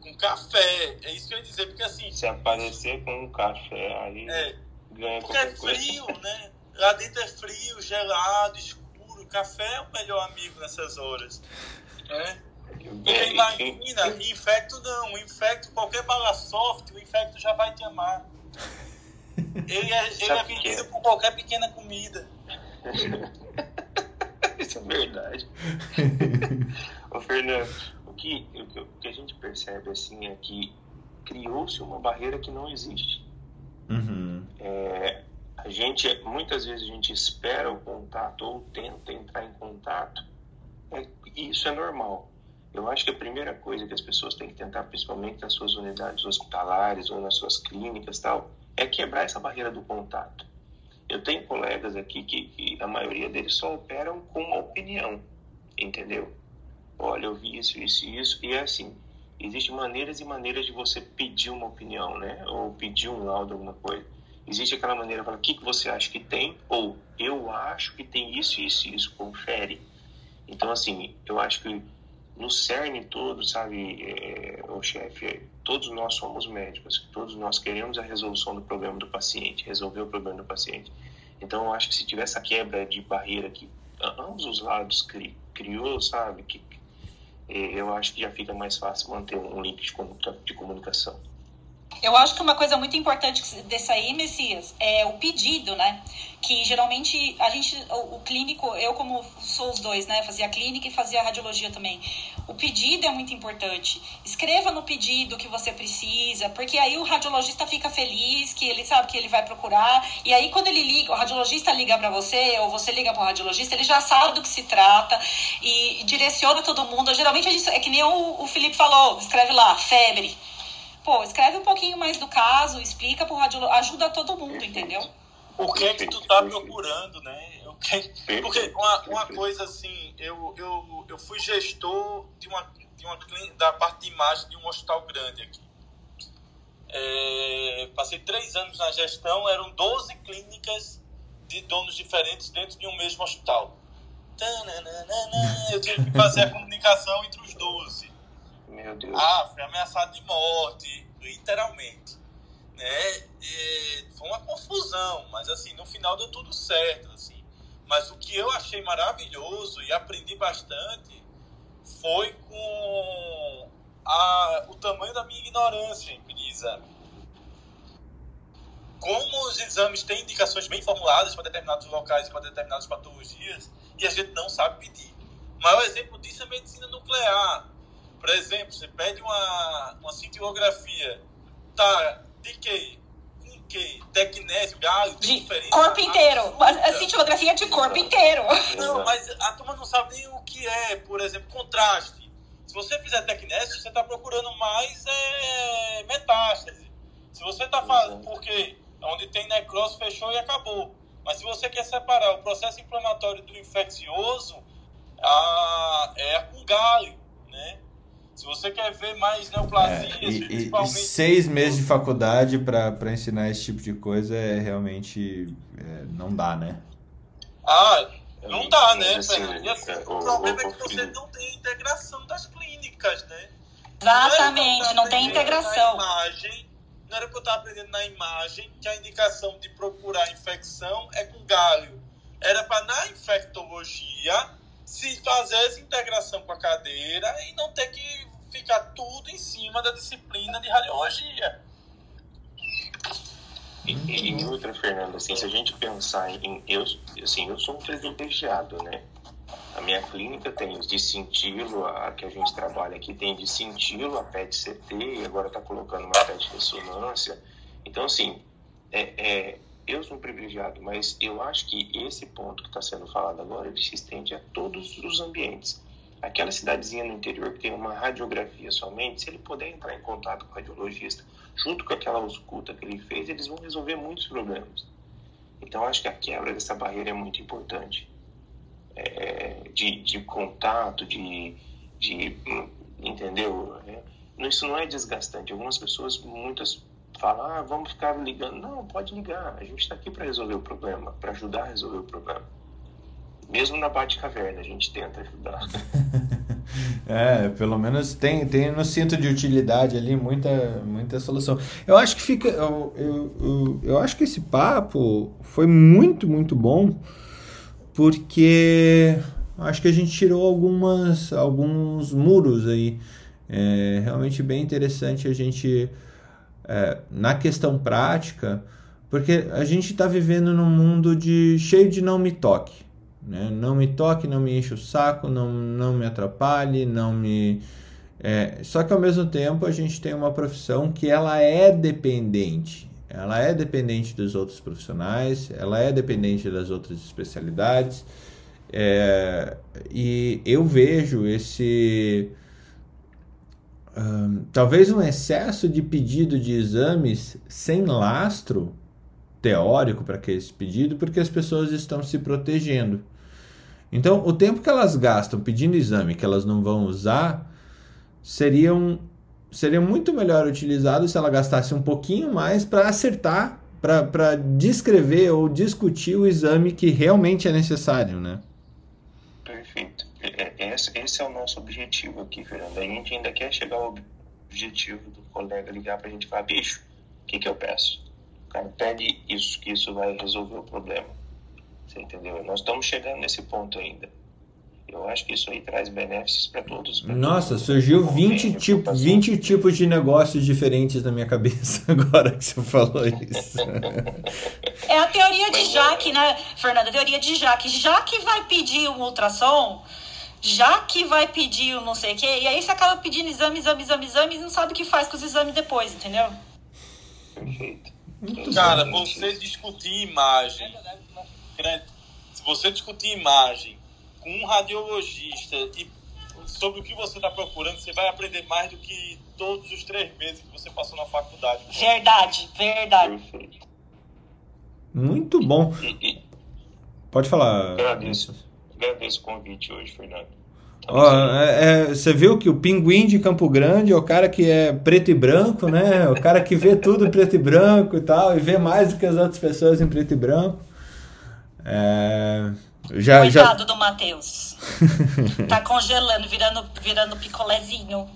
S2: Com café. É isso que eu ia dizer, porque assim,
S3: se aparecer com um café, aí
S2: é,
S3: ganha
S2: porque é
S3: qualquer coisa.
S2: frio, né? Lá dentro é frio, gelado, escuro. Café é o melhor amigo nessas horas. Né? Porque imagina, infecto não, infecto, qualquer bala soft, o infecto já vai te amar. Ele é, ele é vendido
S3: é?
S2: por qualquer pequena comida.
S3: Isso é verdade. Ô, Fernando, o que, o que- o que a gente percebe assim é que criou-se uma barreira que não existe.
S1: Uhum.
S3: É, a gente, muitas vezes a gente espera o contato ou tenta entrar em contato. É, isso é normal. Eu acho que a primeira coisa que as pessoas têm que tentar, principalmente nas suas unidades hospitalares ou nas suas clínicas tal, é quebrar essa barreira do contato. Eu tenho colegas aqui que, que a maioria deles só operam com uma opinião, entendeu? Olha, eu vi isso, isso e isso, e é assim, existem maneiras e maneiras de você pedir uma opinião, né? Ou pedir um laudo, alguma coisa. Existe aquela maneira de falar, o que, que você acha que tem? Ou, eu acho que tem isso, isso isso, confere. Então, assim, eu acho que no cerne todo, sabe, é, o chefe, todos nós somos médicos, todos nós queremos a resolução do problema do paciente, resolver o problema do paciente. Então, eu acho que se tiver essa quebra de barreira que ambos os lados cri, criou, sabe, que é, eu acho que já fica mais fácil manter um link de, de comunicação.
S4: Eu acho que uma coisa muito importante desse aí, Messias, é o pedido, né? Que geralmente a gente, o, o clínico, eu como sou os dois, né? Fazia clínica e fazia radiologia também. O pedido é muito importante. Escreva no pedido que você precisa, porque aí o radiologista fica feliz, que ele sabe que ele vai procurar. E aí quando ele liga, o radiologista liga para você, ou você liga para o radiologista, ele já sabe do que se trata e, direciona todo mundo. Geralmente a gente, é que nem o, o Felipe falou, escreve lá, febre. Pô, escreve um pouquinho mais do caso, explica pro radiologista, ajuda todo mundo, entendeu?
S2: O que é que tu tá procurando, né? O que... Porque uma, uma coisa assim, eu, eu, eu fui gestor de uma, de uma clínica, da parte de imagem de um hospital grande aqui. É, passei três anos na gestão, eram 12 clínicas de donos diferentes dentro de um mesmo hospital. Eu tive que fazer a comunicação entre os 12.
S3: Meu Deus.
S2: Ah, fui ameaçado de morte, literalmente. Né? E foi uma confusão, mas assim, no final deu tudo certo. Assim. Mas o que eu achei maravilhoso e aprendi bastante foi com a, o tamanho da minha ignorância em pedir exame. Como os exames têm indicações bem formuladas para determinados locais e para determinadas patologias, e a gente não sabe pedir. O maior exemplo disso é a medicina nuclear. Por exemplo, você pede uma, uma cintilografia, tá, de que? Com que? Tecnésio, galho,
S4: De
S2: diferença
S4: corpo inteiro.
S2: absurda.
S4: A cintilografia é de corpo inteiro.
S2: Não, mas a turma não sabe nem o que é, por exemplo, contraste. Se você fizer tecnésio, você está procurando mais é, metástase. Se você está falando, porque onde tem necrose fechou e acabou. Mas se você quer separar o processo inflamatório do infeccioso, a, é com galho, né? Se você quer ver mais neoplasias,
S1: É, e, e- e
S2: principalmente...
S1: seis meses de faculdade pra pra ensinar esse tipo de coisa é realmente. é, não dá, né?
S2: Ah, não dá, né,
S3: assim?
S2: E assim,
S3: é,
S2: o problema
S3: o-
S2: é que você não tem integração das clínicas, né?
S4: Exatamente, não tem
S2: eu estar
S4: integração.
S2: imagem, não era para eu estar aprendendo na imagem que a indicação de procurar infecção é com galho. Era para na infectologia se fazer essa integração com a cadeira e não ter que ficar tudo em cima da disciplina de radiologia.
S3: E, e outra, Fernando, assim, se a gente pensar em. Eu, assim, eu sou um privilegiado, né? A minha clínica tem os de cintilo, a que a gente trabalha aqui tem de cintilo, a PET-CT, e agora está colocando uma PET-ressonância. Então, assim, é, é, eu sou privilegiado, mas eu acho que esse ponto que está sendo falado agora, ele se estende a todos os ambientes. Aquela cidadezinha no interior que tem uma radiografia somente, se ele puder entrar em contato com o radiologista, junto com aquela ausculta que ele fez, eles vão resolver muitos problemas. Então, acho que a quebra dessa barreira é muito importante. É, de, de contato, de, de. Entendeu? É, isso não é desgastante. Algumas pessoas, muitas falam, ah, vamos ficar ligando. Não, pode ligar. A gente está aqui para resolver o problema, para ajudar a resolver o problema. Mesmo na Bate-Caverna, a gente tenta ajudar.
S1: é, pelo menos tem, tem no cinto de utilidade ali muita, muita solução. Eu acho que fica. Eu, eu, eu, eu acho que esse papo foi muito, muito bom, porque acho que a gente tirou algumas, alguns muros aí. É realmente bem interessante a gente, é, na questão prática, porque a gente está vivendo num mundo de cheio de não me toque. Né? Não me toque, não me enche o saco, não, não me atrapalhe, não me. É, só que ao mesmo tempo a gente tem uma profissão que ela é dependente. Ela é dependente dos outros profissionais, ela é dependente das outras especialidades. É, e eu vejo esse talvez um excesso de pedido de exames sem lastro teórico para que esse pedido, porque as pessoas estão se protegendo. Então, o tempo que elas gastam pedindo exame que elas não vão usar seriam seria muito melhor utilizado se ela gastasse um pouquinho mais para acertar, para descrever ou discutir o exame que realmente é necessário, né?
S3: É, é, esse, esse é o nosso objetivo aqui, Fernando. A gente ainda quer chegar ao objetivo do colega ligar para a gente falar, bicho, o que, que eu peço? O cara pede isso, que isso vai resolver o problema. Você entendeu? Nós estamos chegando nesse ponto ainda. Eu acho que isso aí traz benefícios para todos. Pra
S1: Nossa, todos. surgiu 20, tipo, 20 tipos de negócios diferentes na minha cabeça agora que você falou isso.
S4: É a teoria de Jaque, né, Fernanda? A teoria de Jaque. Jaque vai pedir um ultrassom, já que vai pedir o não sei o quê, e aí você acaba pedindo exame, exame, exame, exame, e não sabe o que faz com os exames depois, entendeu?
S3: Perfeito.
S2: Cara, você discutir imagem, se você discutir imagem com um radiologista e sobre o que você está procurando, você vai aprender mais do que todos os três meses que você passou na faculdade.
S4: Verdade, verdade.
S1: Muito bom. Pode falar.
S3: Agradeço agradeço o convite hoje, Fernando.
S1: é, é, você viu que o pinguim de Campo Grande é o cara que é preto e branco, né? O cara que vê tudo preto e branco e tal, e vê mais do que as outras pessoas em preto e branco. É,
S4: já, Coitado já... do Matheus. tá congelando, virando, virando picolézinho.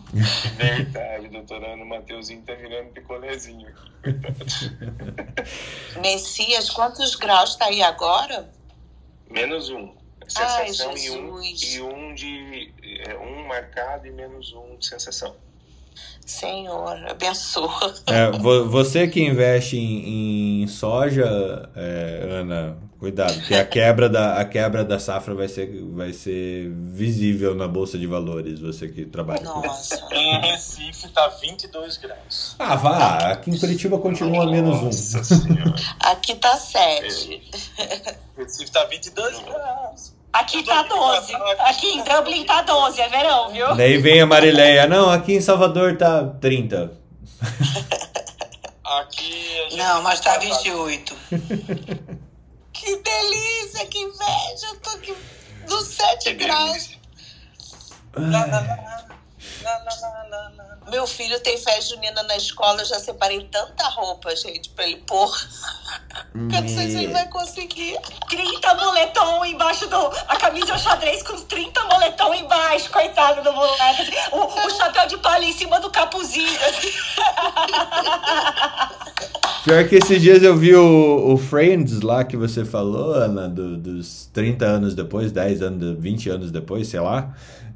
S3: Verdade, doutorando, o Mateuzinho tá virando picolézinho.
S5: Messias, quantos graus tá aí agora?
S3: Menos um sensação Ai, e, um, e um de é, um marcado e menos um de sensação.
S5: Senhor, abençoa.
S1: É, você que investe em, em soja, é, Ana, cuidado, que a quebra da, a quebra da safra vai ser, vai ser visível na Bolsa de Valores, você que trabalha
S5: Nossa.
S2: com Em Recife tá 22 graus.
S1: Ah, vá, aqui em Curitiba continua menos um.
S5: Aqui tá 7.
S2: Recife tá 22 graus.
S4: Aqui tá 12. Aqui em Dublin tá 12, é verão, viu?
S1: Daí vem a Marileia. Não, aqui em Salvador tá 30.
S2: Aqui.
S5: Não, mas tá 28. que delícia, que inveja. Eu tô aqui nos 7 graus. Lá, lá, lá, Meu filho tem festa junina na escola, eu já separei tanta roupa, gente, pra ele pôr. Eu não sei se ele vai conseguir.
S4: 30 moletom embaixo do. A camisa xadrez com 30 moletom embaixo, coitado do moleque. O, o chapéu de palha em cima do capuzinho.
S1: Pior que esses dias eu vi o, o Friends lá que você falou, Ana, do, dos 30 anos depois, 10 anos, 20 anos depois, sei lá.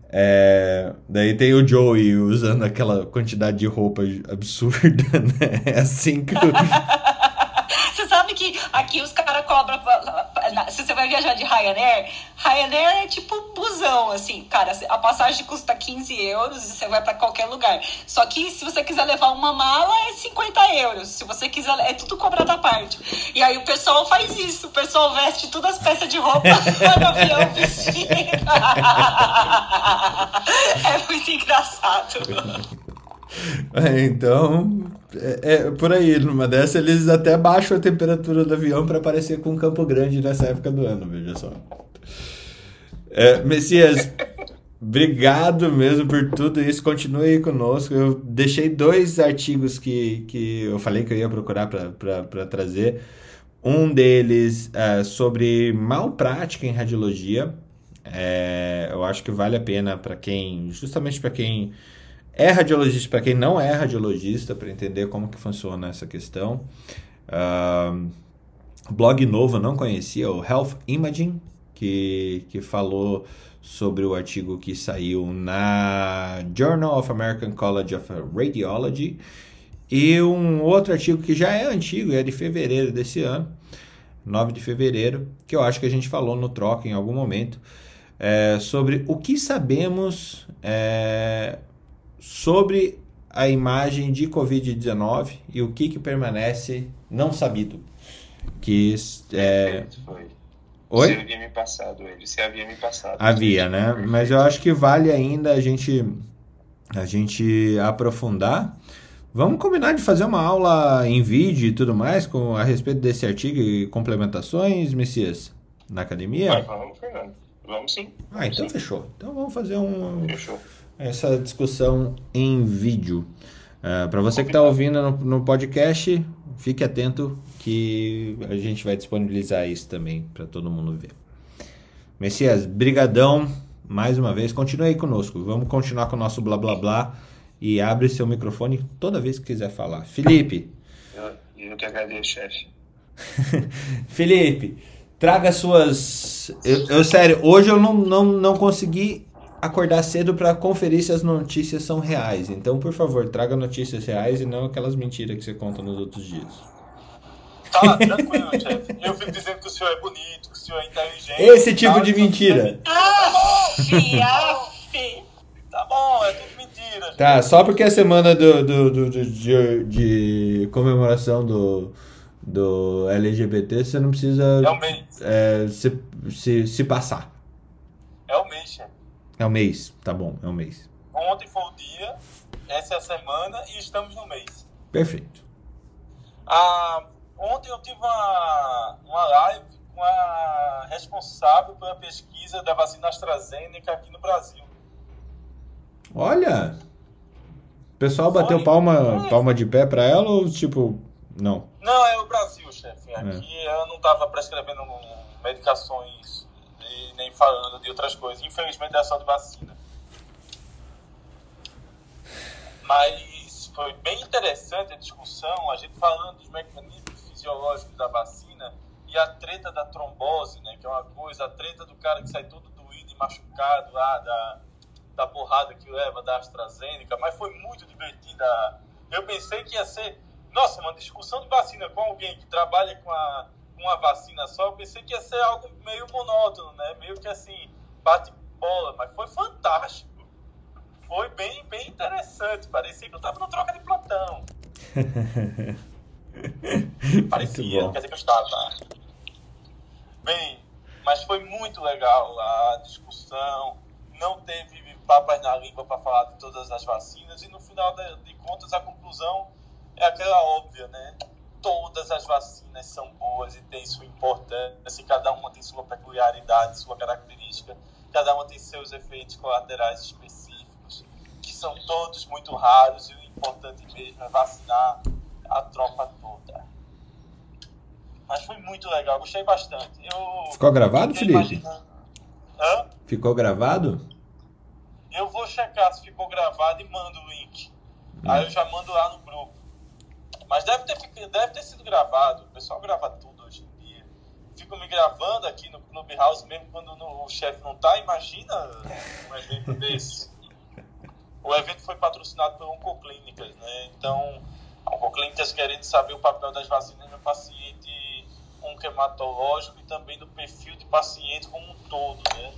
S1: É, daí tem o Joey usando aquela quantidade de roupa absurda, né? É assim que.
S4: Você sabe que aqui os caras cobram. Se você vai viajar de Ryanair, Ryanair é tipo busão, assim, cara. A passagem custa 15 euros e você vai para qualquer lugar. Só que se você quiser levar uma mala, é 50 euros. Se você quiser, é tudo cobrado à parte. E aí o pessoal faz isso. O pessoal veste todas as peças de roupa no avião vestido. é muito engraçado.
S1: É, então, é, é, por aí, numa dessa eles até baixam a temperatura do avião para parecer com Campo Grande nessa época do ano, veja só. É, Messias, Obrigado mesmo por tudo isso. Continue aí conosco. Eu deixei dois artigos que, que eu falei que eu ia procurar para trazer. Um deles é sobre mal prática em radiologia. É, eu acho que vale a pena para quem, justamente para quem é radiologista, para quem não é radiologista, para entender como que funciona essa questão. Uh, blog novo, não conhecia, o Health Imaging, que, que falou sobre o artigo que saiu na Journal of American College of Radiology e um outro artigo que já é antigo, é de fevereiro desse ano, 9 de fevereiro, que eu acho que a gente falou no troca em algum momento, é, sobre o que sabemos é, sobre a imagem de Covid-19 e o que, que permanece não sabido. Que é,
S3: Foi.
S1: Oi?
S3: Você havia me passado ele, você havia me passado.
S1: Havia, né? Mas eu acho que vale ainda a gente a gente aprofundar. Vamos combinar de fazer uma aula em vídeo e tudo mais com a respeito desse artigo e complementações, Messias, na academia?
S3: Vai, vamos, Fernando. Vamos sim.
S1: Ah, então
S3: sim.
S1: fechou. Então vamos fazer um,
S3: Fechou.
S1: Essa discussão em vídeo. Para você que está ouvindo no, no podcast, fique atento que a gente vai disponibilizar isso também para todo mundo ver. Messias, brigadão mais uma vez. Continue aí conosco. Vamos continuar com o nosso blá blá blá e abre seu microfone toda vez que quiser falar. Felipe.
S3: Eu, eu que agradeço, chefe.
S1: Felipe, traga suas. Eu, eu, sério, hoje eu não, não, não consegui acordar cedo para conferir se as notícias são reais. Então, por favor, traga notícias reais e não aquelas mentiras que você conta nos outros dias.
S2: Tá, tranquilo, chefe. Eu fico dizendo que o senhor é bonito, que o senhor é inteligente.
S1: Esse tipo
S2: tal,
S1: de mentira.
S2: Tá bom, é tudo mentira.
S1: Tá, só porque é semana do, do, do- do- de, de comemoração do, do LGBT, você não precisa
S2: É
S1: é, se, se, se passar.
S2: É o mês, chefe.
S1: É um mês, tá bom, é um mês.
S2: Ontem foi o dia, essa é a semana e estamos no mês.
S1: Perfeito.
S2: Ah, ontem eu tive uma, uma live com a responsável pela pesquisa da vacina AstraZeneca aqui no Brasil.
S1: Olha! O pessoal bateu palma,
S2: Foi.
S1: palma de pé pra ela ou tipo, não?
S2: Não, é o Brasil, chefe. Aqui ela não estava prescrevendo medicações nem falando de outras coisas. Infelizmente é só de vacina. Mas foi bem interessante a discussão, a gente falando dos mecanismos fisiológicos da vacina e a treta da trombose, né? Que é uma coisa, a treta do cara que sai todo doído e machucado lá da, da porrada que leva da AstraZeneca, mas foi muito divertida. Eu pensei que ia ser, nossa, uma discussão de vacina com alguém que trabalha com a, com a vacina só, eu pensei que ia ser algo meio monótono, né? Meio que assim, bate bola, mas foi fantástico. Foi bem, bem interessante. Parecia que eu tava no troca de plantão. Parecia, não quer dizer que eu estava. Bem, mas foi muito legal a discussão. Não teve papas na língua para falar de todas as vacinas. E no final de, de contas, a conclusão é aquela óbvia, né? Todas as vacinas são boas e têm sua importância. Cada uma tem sua peculiaridade, sua característica. Cada uma tem seus efeitos colaterais específicos, que são todos muito raros. E o importante mesmo é vacinar a tropa toda. Mas foi muito legal, gostei bastante. Eu
S1: Ficou gravado, Felipe?
S2: imaginando- Hã?
S1: Ficou gravado?
S2: Eu vou checar se ficou gravado e mando o link. Aí eu já mando lá no grupo. Mas deve ter, deve ter sido gravado. O pessoal grava tudo hoje em dia. Fico me gravando aqui no Clubhouse mesmo quando no- o chefe não tá. Imagina um evento desse. O evento foi patrocinado pelo Oncoclínicas, né? Então, a Oncoclínicas querendo saber o papel das vacinas no paciente onquematológico e também do perfil de paciente como um todo, né?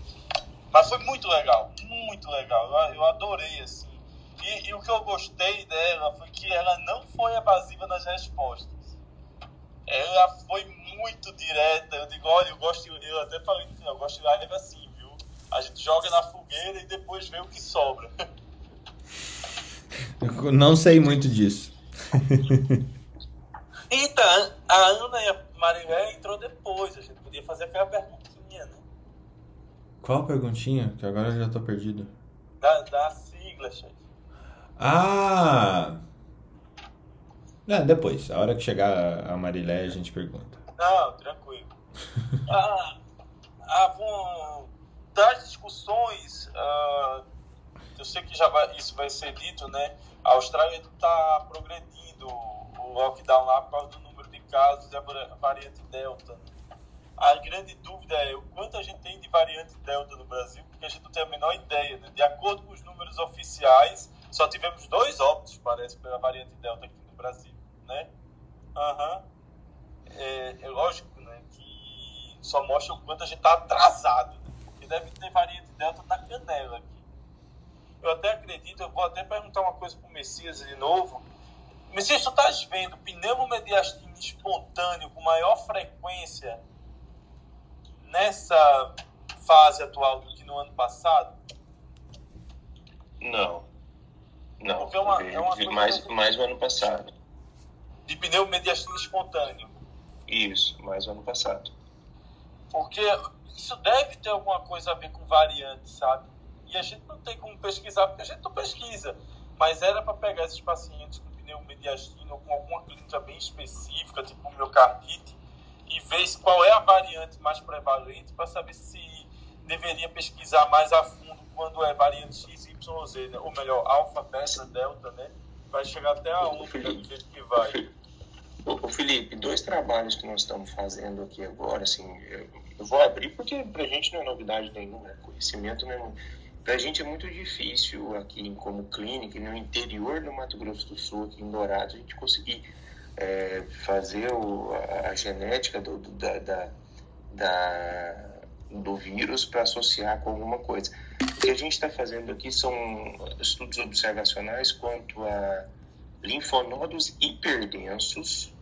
S2: Mas foi muito legal, muito legal. Eu, eu adorei, assim. E, e o que eu gostei dela foi que ela não foi evasiva nas respostas. Ela foi muito direta. Eu digo, olha, eu gosto, eu até falei no final, eu gosto de live assim, viu? A gente joga na fogueira e depois vê o que sobra.
S1: Eu não sei muito disso.
S2: Eita, a Ana e a Marilé entrou depois. A gente podia fazer aquela perguntinha, né?
S1: Qual perguntinha? Que agora eu já tô perdido.
S2: Da, da sigla, chefe.
S1: Ah! Não, depois. A hora que chegar a Marilé, a gente pergunta.
S2: Não, tranquilo. ah, ah, bom, das discussões, ah, eu sei que já vai, isso vai ser dito, né? A Austrália está progredindo o lockdown lá por causa do número de casos da variante Delta. A grande dúvida é o quanto a gente tem de variante Delta no Brasil, porque a gente não tem a menor ideia. Né? De acordo com os números oficiais, só tivemos dois óbitos, parece, pela variante Delta aqui no Brasil, né? Aham. Uhum. É, é, lógico, né, que só mostra o quanto a gente está atrasado, né? Porque deve ter variante Delta na canela aqui. Eu até acredito, eu vou até perguntar uma coisa pro Messias de novo. Messias, tu estás vendo pneumomediastino espontâneo com maior frequência nessa fase atual do que no ano passado?
S3: Não. Não. É uma, é uma mais, mais o ano passado.
S2: De pneumomediastino espontâneo.
S3: Isso, mais o ano passado.
S2: Porque isso deve ter alguma coisa a ver com variante, sabe? E a gente não tem como pesquisar, porque a gente não pesquisa. Mas era para pegar esses pacientes com pneumomediastino ou com alguma clínica bem específica, tipo miocardite, e ver qual é a variante mais prevalente para saber se deveria pesquisar mais a fundo quando é variante X, Y, Z, né? ou melhor, alfa, beta, delta, né? Vai chegar até aonde
S3: Felipe,
S2: que vai.
S3: O Felipe, dois trabalhos que nós estamos fazendo aqui agora, assim, eu, eu vou abrir porque para a gente não é novidade nenhuma, né? conhecimento mesmo. Para a gente é muito difícil aqui, como clínica, no interior do Mato Grosso do Sul, aqui em Dourados, a gente conseguir é, fazer o, a, a, genética do, do, da, da, da, do vírus para associar com alguma coisa. O que a gente está fazendo aqui são estudos observacionais quanto a linfonodos hiperdensos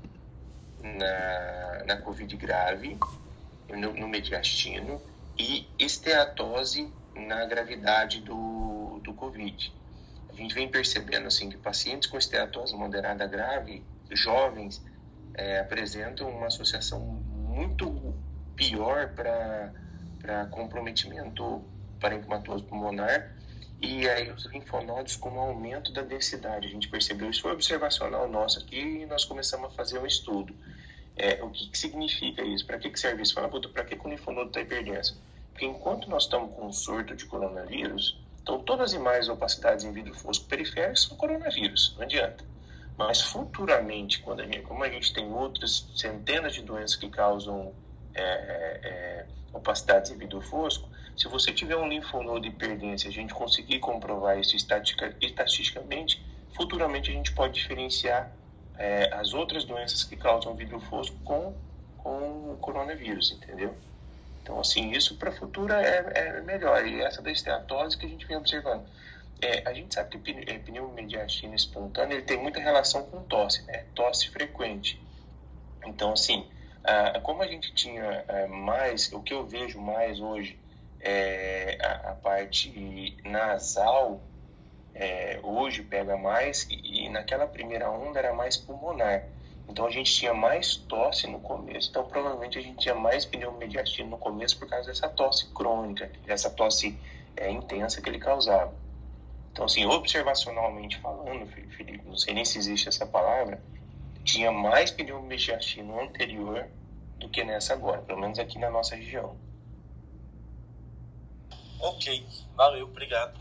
S3: na, na Covid grave, no, no mediastino, e esteatose na gravidade do, do Covid. A gente vem percebendo assim que pacientes com esteatose moderada grave jovens é, apresentam uma associação muito pior para comprometimento parenquimatoso pulmonar e aí os linfonodos com um aumento da densidade. A gente percebeu isso foi observacional nosso aqui e nós começamos a fazer um estudo. É, o que, que significa isso? Para que, que serve isso? Fala, para que, que o linfonodo está hiperdenso? Porque enquanto nós estamos com um surto de coronavírus, então todas as imagens opacidades em vidro fosco periférico são coronavírus, não adianta. Mas futuramente, quando a gente, como a gente tem outras centenas de doenças que causam é, é, é opacidades em vidro fosco, se você tiver um linfonodo hiperdenso e a gente conseguir comprovar isso estatisticamente, futuramente a gente pode diferenciar é, as outras doenças que causam vidro fosco com, com o coronavírus, entendeu? Então, assim, isso para a futura é, é melhor. E essa da esteatose que a gente vem observando. É, a gente sabe que é, pneumomediastina espontânea ele tem muita relação com tosse, né? Tosse frequente. Então, assim, como a gente tinha ah, mais, o que eu vejo mais hoje é a, a parte nasal, é, hoje pega mais, e, e naquela primeira onda era mais pulmonar. Então a gente tinha mais tosse no começo. Então provavelmente a gente tinha mais pneumomediastina no começo por causa dessa tosse crônica, dessa tosse é, intensa que ele causava. Então, assim, observacionalmente falando, Felipe, não sei nem se existe essa palavra, tinha mais pneumomediastina no anterior do que nessa agora, pelo menos aqui na nossa região.
S2: Ok, valeu, obrigado.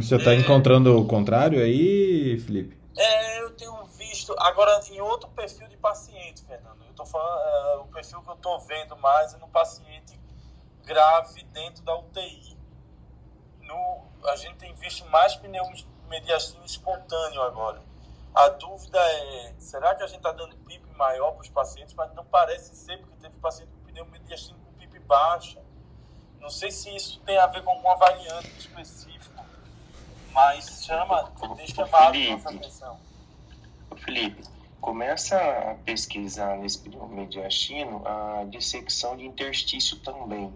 S1: Você está é... encontrando o contrário aí, Felipe?
S2: É, eu tenho visto, agora em outro perfil de paciente, Fernando. Eu tô falando, é, o perfil que eu estou vendo mais é no paciente grave dentro da UTI no, a gente tem visto mais pneumomediastino espontâneo agora. A dúvida é, será que a gente está dando PIP maior para os pacientes? Mas não parece ser, porque teve paciente com pneumomediastino com PIP baixa. Não sei se isso tem a ver com alguma variante específica, mas chama, tem chamado nossa atenção.
S3: Felipe, começa a pesquisar nesse pneumomediastino a dissecção de interstício também.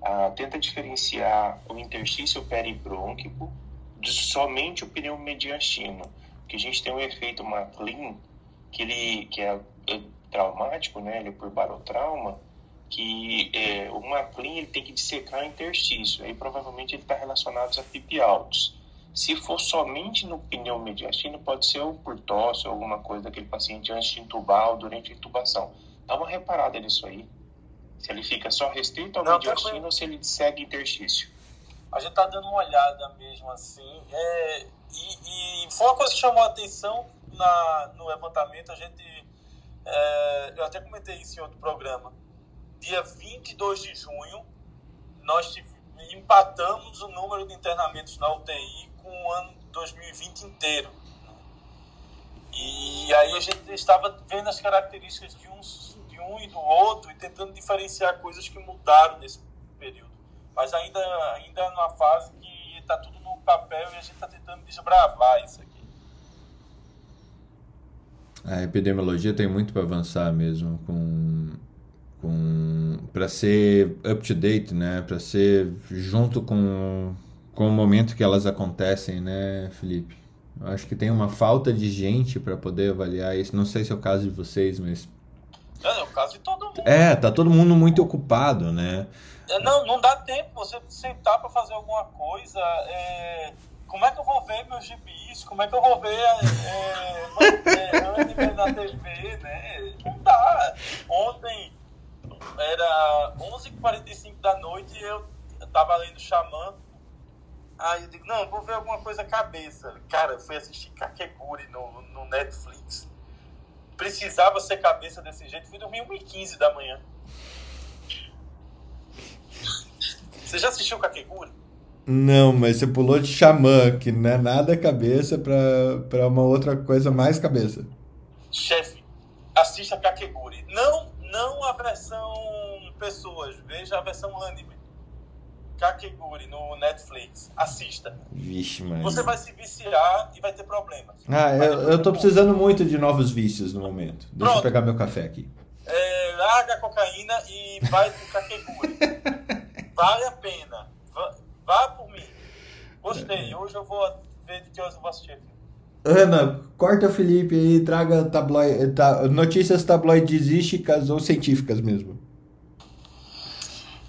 S3: Ah, tenta diferenciar o interstício peribrônquico de somente o pneu mediastino, que a gente tem um efeito MacLean, que ele que é, é traumático, né, ele é por barotrauma, que é, o McLean ele tem que dissecar o interstício, aí provavelmente ele está relacionado a PIP altos. Se for somente no pneu mediastino, pode ser ou por tosse ou alguma coisa daquele paciente antes de intubar ou durante a intubação. Dá uma reparada nisso aí. Se ele fica só restrito ao
S2: Não,
S3: mediastino
S2: tranquilo.
S3: ou se ele segue interstício.
S2: A gente tá dando uma olhada mesmo assim. É, e, e foi uma coisa que chamou a atenção na, no levantamento. A gente. é, eu até comentei isso em outro programa. Dia 22 de junho, nós empatamos o número de internamentos na UTI com o ano 2020 inteiro. E aí a gente estava vendo as características de, uns, de um e do outro e tentando diferenciar coisas que mudaram nesse período. Mas ainda, ainda numa fase que está tudo no papel e a gente está tentando desbravar isso aqui.
S1: A epidemiologia tem muito para avançar mesmo com com para ser up to date, né? Para ser junto com com o momento que elas acontecem, né, Felipe? Eu acho que tem uma falta de gente para poder avaliar isso. Não sei se é o caso de vocês, mas
S2: É, é o caso de todo mundo.
S1: é, tá todo mundo muito ocupado, né?
S2: É, Não, não dá tempo você sentar para fazer alguma coisa. é, como é que eu vou ver meus gibis? Como é que eu vou ver é, é, anime na TV, né? Não dá. Ontem era 11h45 da noite e eu tava lendo Xamã. Aí eu digo, não, vou ver alguma coisa cabeça. Cara, eu fui assistir Kakeguri no, no Netflix. Precisava ser cabeça desse jeito. Fui dormir 1h15 da manhã. Você já assistiu Kakeguri?
S1: Não, mas você pulou de xamã, que não é nada cabeça pra, pra uma outra coisa mais cabeça.
S2: Chefe, assista Kakeguri. Não, não a versão pessoas, veja a versão anime. Kakeguri no Netflix. Assista.
S1: Vixe, mano.
S2: Você vai se viciar e vai ter problemas.
S1: Ah, eu, eu tô precisando muito de novos vícios no momento. Deixa eu
S2: Pronto.
S1: pegar meu café aqui.
S2: É, larga a cocaína e vai pro Kakeguri. vale a pena. Vá, vá por mim. Gostei. Hoje eu vou ver de que horas eu vou assistir aqui.
S1: Ana, corta o Felipe aí e traga tabloid, ta- notícias tabloidísticas ou científicas mesmo.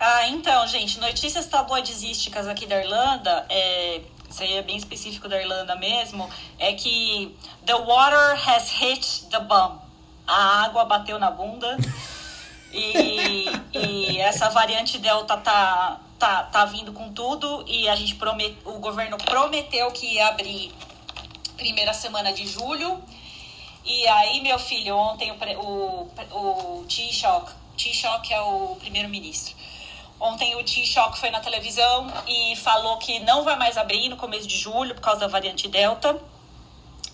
S4: Ah, então, gente, notícias tabloidísticas aqui da Irlanda, é, isso aí é bem específico da Irlanda mesmo, é que the water has hit the bum. A água bateu na bunda. E, e essa variante Delta tá, tá, tá vindo com tudo e a gente promet, o governo prometeu que ia abrir primeira semana de julho. E aí, meu filho, ontem o, o, o Taoiseach, Taoiseach é o primeiro-ministro. Ontem o Taoiseach foi na televisão e falou que não vai mais abrir no começo de julho por causa da variante Delta.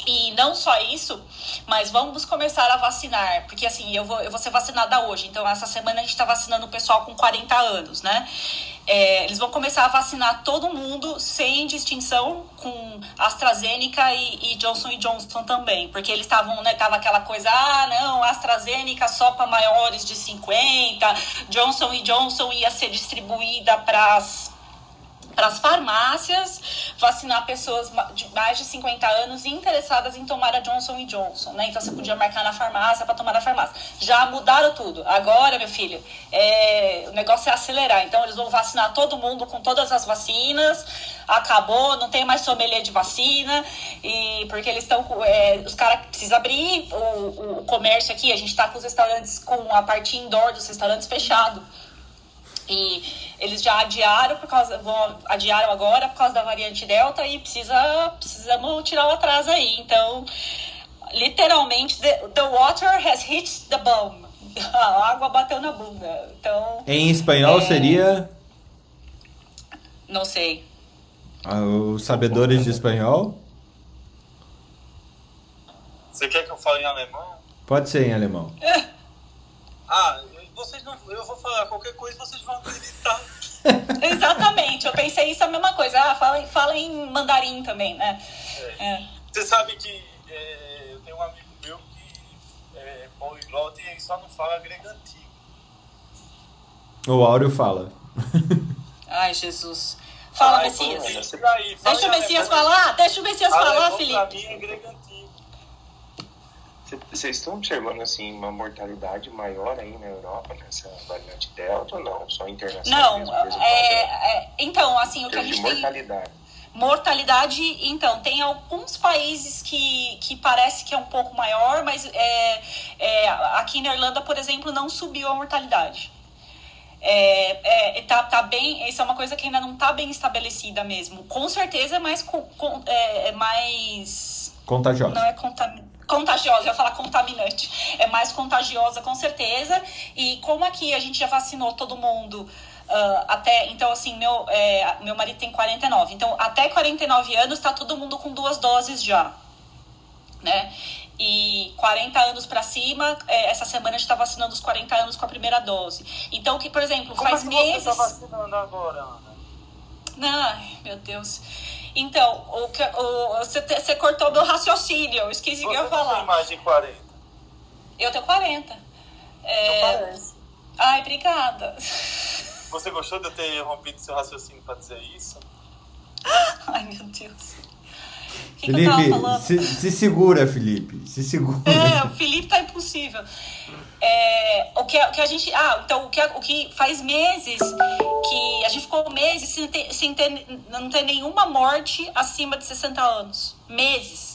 S4: E não só isso, mas vamos começar a vacinar. Porque assim, eu vou, eu vou ser vacinada hoje. Então, essa semana a gente está vacinando o pessoal com 40 anos, né? É, eles vão começar a vacinar todo mundo sem distinção com AstraZeneca e, e Johnson Johnson também. Porque eles estavam, né? Tava aquela coisa, ah, não, AstraZeneca só para maiores de 50, Johnson Johnson ia ser distribuída para as para as farmácias vacinar pessoas de mais de 50 anos interessadas em tomar a Johnson Johnson, né? Então você podia marcar na farmácia para tomar na farmácia. Já mudaram tudo. Agora, meu filho, é, o negócio é acelerar. Então eles vão vacinar todo mundo com todas as vacinas. Acabou, não tem mais sommelier de vacina e porque eles estão é, os caras precisam abrir o, o- o comércio aqui. A gente está com os restaurantes com a parte indoor dos restaurantes fechado. E eles já adiaram por causa, vão, adiaram agora por causa da variante Delta e precisa, precisamos tirar o atraso aí. Então, literalmente, the, the water has hit the bum. A água bateu na bunda. Então,
S1: Em espanhol
S4: É.
S1: seria
S4: não sei.
S1: ah, os sabedores de espanhol?
S2: Você quer que eu fale em alemão?
S1: Pode ser em alemão.
S2: Ah, vocês não, eu vou falar qualquer coisa vocês vão acreditar.
S4: Exatamente, eu pensei isso a mesma coisa. Ah, fala, em- fala em mandarim também, né? É.
S2: Você sabe que é, eu tenho um amigo meu que é poliglota e ele só não fala grego antigo.
S1: O Áureo fala.
S4: Ai, Jesus. Fala,
S2: Ai,
S4: Messias.
S2: ver. Aí, fala
S4: Deixa o Messias falar, deixa o Messias falar,
S2: Alemão pra
S4: Felipe.
S2: mim é grego antigo.
S3: Vocês estão observando assim uma mortalidade maior aí na Europa nessa variante Delta ou não? Só internacional?
S4: Não,
S3: mesmo,
S4: é, é, então, assim, o que a gente
S3: de
S4: tem.
S3: mortalidade.
S4: Mortalidade, então, tem alguns países que, que parece que é um pouco maior, mas é, é, aqui na Irlanda, por exemplo, não subiu a mortalidade. É, é, tá, tá bem, isso é uma coisa que ainda não está bem estabelecida mesmo. Com certeza é mais, co- com- é, é mais
S1: Contagiosa.
S4: não é contami- contagiosa, eu ia falar contaminante. É mais contagiosa, com certeza. E como aqui a gente já vacinou todo mundo ah, até. Então, assim, meu, é, meu marido tem 49. Então, até 49 anos tá todo mundo com duas doses já. Né? E 40 anos para cima, é, essa semana a gente tá vacinando os 40 anos com a primeira dose. Então, que, por exemplo,
S6: Como
S4: faz
S6: é que você
S4: meses.
S6: tá vacinando agora, Ana?
S4: Ai, meu Deus. Então, o que, o, você, te- você cortou meu raciocínio. Eu esqueci o que eu ia
S6: Você não tem
S4: falar.
S6: mais de 40.
S4: Eu tenho 40. É...
S6: Então parece.
S4: Ai, obrigada.
S6: Você gostou de eu ter rompido seu raciocínio pra dizer isso?
S4: Ai, meu Deus. O que, que eu tava
S1: Felipe,
S4: falando?
S1: se, se segura, Felipe. Se segura.
S4: É, o Felipe tá impossível. É, o, que, o que a gente. Ah, então o que, a- o que faz meses que a gente ficou meses sem ter, sem ter não ter nenhuma morte acima de 60 anos. Meses.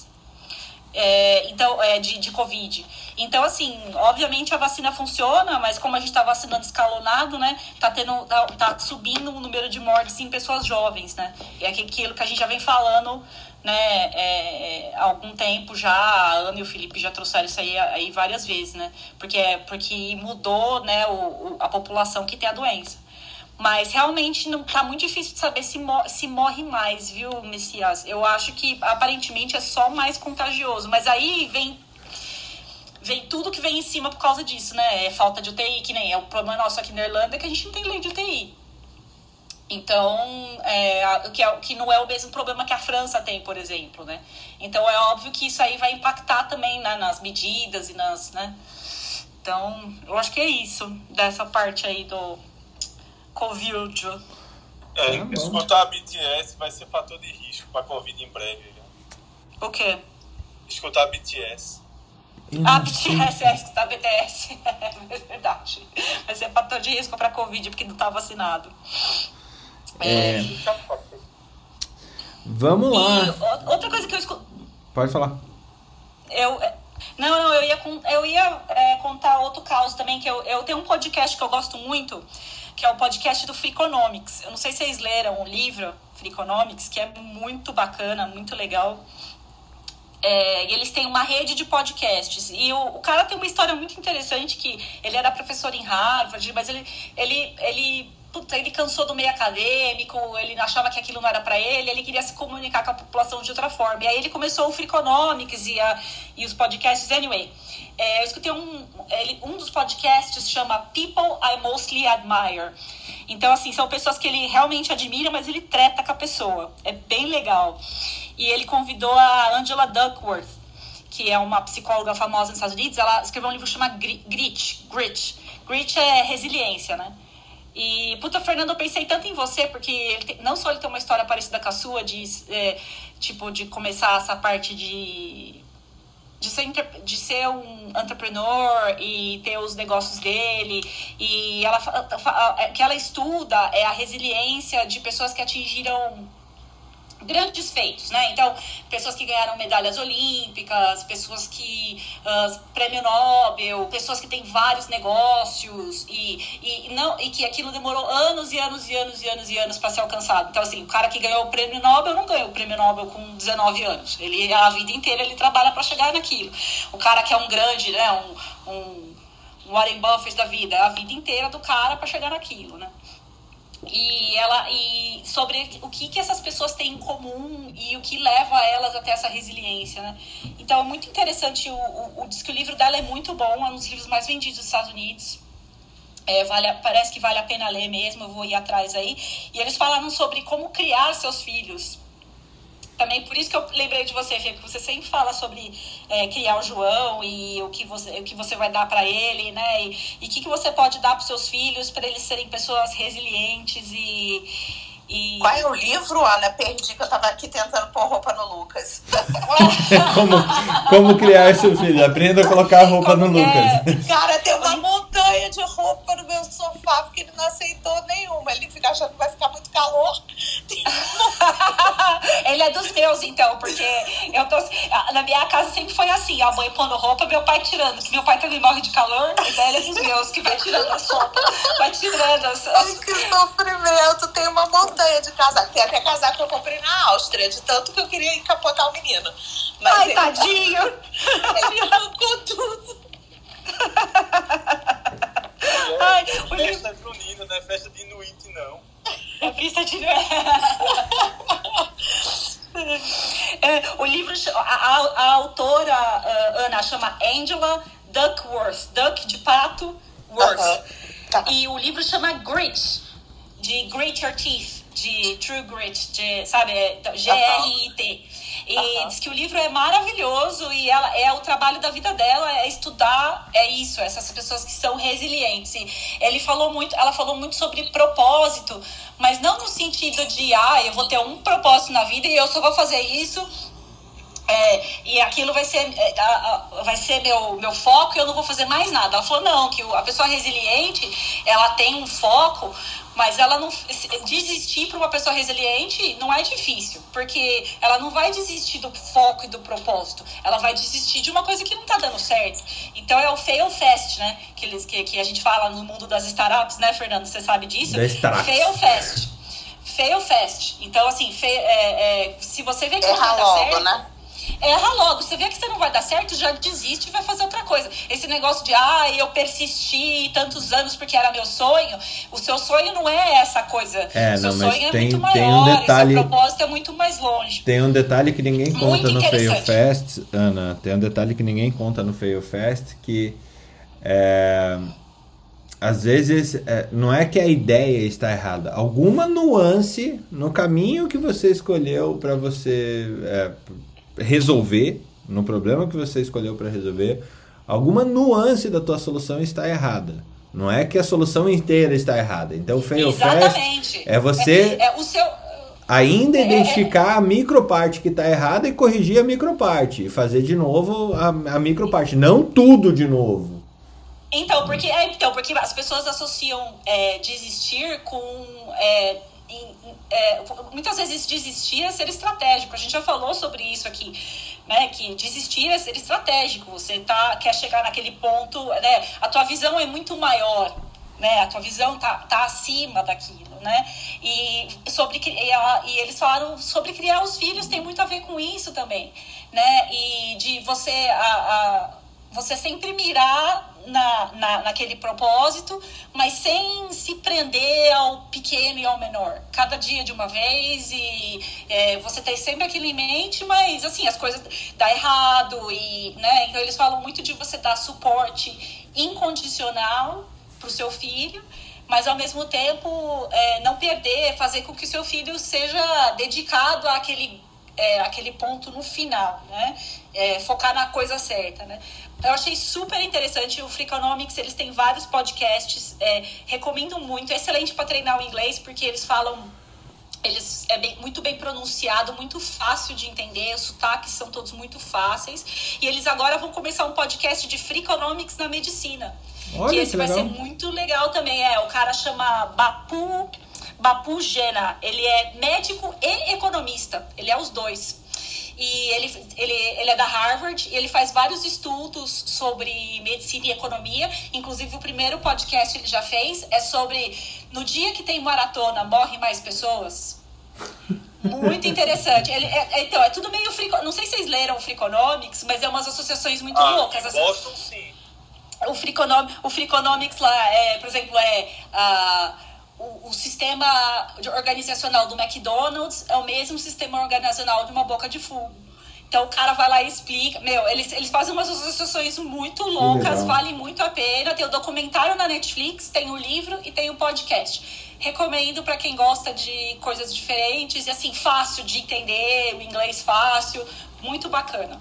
S4: É, então, é, de, de Covid. Então, assim, obviamente a vacina funciona, mas como a gente tá vacinando escalonado, né? Tá, tendo, tá, tá subindo o número de mortes em pessoas jovens, né? E é aquilo que a gente já vem falando, né? é, é, há algum tempo já, a Ana e o Felipe já trouxeram isso aí, aí várias vezes, né? Porque, porque mudou, né, o, o- a população que tem a doença. Mas realmente não tá muito difícil de saber se, mo- se morre mais, viu, Messias? Eu acho que aparentemente é só mais contagioso. Mas aí vem vem tudo que vem em cima por causa disso, né? É falta de UTI, que nem é o problema nosso aqui na Irlanda é que a gente não tem lei de UTI. Então, é, que, é, que não é o mesmo problema que a França tem, por exemplo, né? Então é óbvio que isso aí vai impactar também né, nas medidas e nas, né? Então, eu acho que é isso dessa parte aí do Covid.
S6: É,
S1: bom.
S6: escutar a BTS vai ser fator de risco pra Covid em breve. Viu?
S4: O quê?
S6: Escutar a BTS.
S4: Ah, BTS, é escutar BTS. É verdade. Vai ser fator de risco pra Covid porque não tá vacinado.
S1: É. Vamos
S4: E
S1: lá.
S4: o- outra coisa que eu escuto.
S1: Pode falar.
S4: Eu, é, não, não, eu ia, eu ia é, contar outro caso também, que eu, eu tenho um podcast que eu gosto muito, que é o podcast do Freakonomics. Eu não sei se vocês leram o livro Freakonomics, que é muito bacana, muito legal. É, eles têm uma rede de podcasts. E o, o cara tem uma história muito interessante, que ele era professor em Harvard, mas ele, ele, ele, puta, ele cansou do meio acadêmico, ele achava que aquilo não era para ele, ele queria se comunicar com a população de outra forma. E aí ele começou o Freakonomics e, a, e os podcasts. Anyway, é, eu escutei um, ele, um dos podcasts chama People I Mostly Admire. Então, assim, são pessoas que ele realmente admira, mas ele treta com a pessoa. É bem legal. E ele convidou a Angela Duckworth, que é uma psicóloga famosa nos Estados Unidos. Ela escreveu um livro chamado Grit. Grit. Grit é resiliência, né? E, puta, Fernando, eu pensei tanto em você, porque tem- não só ele tem uma história parecida com a sua, de, é, tipo, de começar essa parte de de ser, de ser um entrepreneur e ter os negócios dele e ela é, que ela estuda é a resiliência de pessoas que atingiram grandes feitos, né? Então, pessoas que ganharam medalhas olímpicas, pessoas que ah, prêmio Nobel, pessoas que têm vários negócios e, e não e que aquilo demorou anos e anos e anos e anos e anos para ser alcançado. Então, assim, o cara que ganhou o prêmio Nobel não ganhou o prêmio Nobel com 19 anos. Ele a vida inteira ele trabalha para chegar naquilo. O cara que é um grande, né, um, um Warren Buffett da vida, a vida inteira do cara para chegar naquilo, né? E ela e sobre o que, que essas pessoas têm em comum e o que leva elas até essa resiliência, né? Então é muito interessante o, o, o que o livro dela é muito bom, é um dos livros mais vendidos dos Estados Unidos. É, vale, parece que vale a pena ler mesmo, eu vou ir atrás aí. E eles falaram sobre como criar seus filhos. Também por isso que eu lembrei de você, Fê, que você sempre fala sobre é, criar o João e o que você, o que você vai dar para ele, né? E o que, que você pode dar para seus filhos para eles serem pessoas resilientes e, E...
S5: Qual é o livro, Ana? Perdi que eu tava aqui tentando pôr roupa no Lucas.
S1: como, como criar seu filho? Aprenda a colocar roupa no
S4: Como é?
S1: Lucas.
S5: Cara, tem uma montanha de roupa no meu sofá porque ele não aceitou nenhuma. Ele fica achando que vai ficar muito calor.
S4: Ele é dos meus, então, porque eu tô. Na minha casa sempre foi assim: a mãe pondo roupa, meu pai tirando. Que meu pai também morre de calor, então ele é dos meus, que vai tirando as roupas, vai tirando as.
S5: Ai,
S4: as...
S5: que sofrimento. Tem uma montanha de casaco. Tem até casaco que eu comprei na Áustria, de tanto que eu queria encapotar o menino. Mas
S4: Ai,
S5: ele,
S4: tadinho!
S5: ele arrancou tudo.
S4: Ai,
S6: É
S4: o livro.
S6: festa junina, não é festa de Inuit, não.
S4: É vista de. É, o livro, a, a- a autora, ah, Ana, chama Angela Duckworth. Duck de pato, worth.
S5: Aham. Tá.
S4: E o livro chama Grit, de Grit Your Teeth, de True Grit, de, sabe, é G-R-I-T. E diz que o livro é maravilhoso e ela é o trabalho da vida dela é estudar é isso essas pessoas que são resilientes e ele falou muito ela falou muito sobre propósito mas não no sentido de ah eu vou ter um propósito na vida e eu só vou fazer isso é, e aquilo vai ser, é, vai ser meu, meu foco e eu não vou fazer mais nada. Ela falou, não, que a pessoa resiliente, ela tem um foco, mas ela não. Desistir para uma pessoa resiliente não é difícil, porque ela não vai desistir do foco e do propósito. Ela vai desistir de uma coisa que não tá dando certo. Então é o fail fast, né? Que, eles, que, que a gente fala no mundo das startups, né, Fernando? Você sabe disso?
S1: Startups.
S4: Fail fast. Fail fast. Então, assim, fe- é- é, se você vê que não
S5: Erra
S4: dar
S5: logo,
S4: certo,
S5: né?
S4: Erra logo. Você vê que você não vai dar certo, já desiste e vai fazer outra coisa. Esse negócio de, ah, eu persisti tantos anos porque era meu sonho. O seu sonho não é essa coisa.
S1: É,
S4: o seu
S1: não,
S4: sonho é
S1: tem-
S4: muito
S1: tem
S4: maior.
S1: um detalhe-
S4: O seu propósito é muito mais longe.
S1: Tem um detalhe que ninguém conta
S4: Muito
S1: no Fail. Fest, Ana. Tem um detalhe que ninguém conta no Fail Fest que é, às vezes é, não é que a ideia está errada. Alguma nuance no caminho que você escolheu para você é, resolver, no problema que você escolheu para resolver, alguma nuance da tua solução está errada. Não é que a solução inteira está errada. Então, Fail
S4: Exatamente.
S1: é você
S4: É, é o seu.
S1: ainda
S4: É, é,
S1: identificar a microparte que está errada e corrigir a microparte. E fazer de novo a, a microparte. Não tudo de novo.
S4: Então, porque, é, então, porque as pessoas associam é, desistir com. É, muitas vezes desistir é ser estratégico. A gente já falou sobre isso aqui, né? Que desistir é ser estratégico. Você tá, quer chegar naquele ponto, né? A tua visão é muito maior. Né, a tua visão tá, tá acima daquilo, né? E sobre e, a- e eles falaram sobre criar os filhos tem muito a ver com isso também, né? E de você a, a- você sempre mirar na, na, naquele propósito, mas sem se prender ao pequeno e ao menor. Cada dia de uma vez e é, você tem sempre aquilo em mente, mas assim, as coisas dá errado e, né? Então eles falam muito de você dar suporte incondicional para o seu filho, mas ao mesmo tempo é, não perder, fazer com que o seu filho seja dedicado àquele, é, àquele ponto no final, né? É, focar na coisa certa, né? Eu achei super interessante o Freakonomics, eles têm vários podcasts, é, recomendo muito, é excelente para treinar o inglês, porque eles falam eles é bem- muito bem pronunciado, muito fácil de entender, os sotaques são todos muito fáceis. E eles agora vão começar um podcast de Freakonomics na medicina.
S1: Olha
S4: que esse
S1: que
S4: vai
S1: legal.
S4: ser muito legal também. É, o cara chama Bapu, Bapu Gena. Ele é médico e economista. Ele é os dois. E ele, ele, ele é da Harvard e ele faz vários estudos sobre medicina e economia. Inclusive, o primeiro podcast que ele já fez é sobre no dia que tem maratona, morrem mais pessoas. Muito interessante. Ele, é, é- então, é tudo meio frico... Não sei se vocês leram o Freakonomics, mas é umas associações muito
S6: Ah,
S4: loucas. assim.
S6: Boston, sim.
S4: O, Freakonom, o Freakonomics lá, é, por exemplo, é ah, o, o sistema organizacional do McDonald's é o mesmo sistema organizacional de uma boca de fumo. Então o cara vai lá e explica. Meu, eles, eles fazem umas associações muito loucas,
S1: legal.
S4: vale muito a pena. Tem o documentário na Netflix, tem o livro e tem o podcast. Recomendo para quem gosta de coisas diferentes e assim, fácil de entender, o inglês fácil, muito bacana.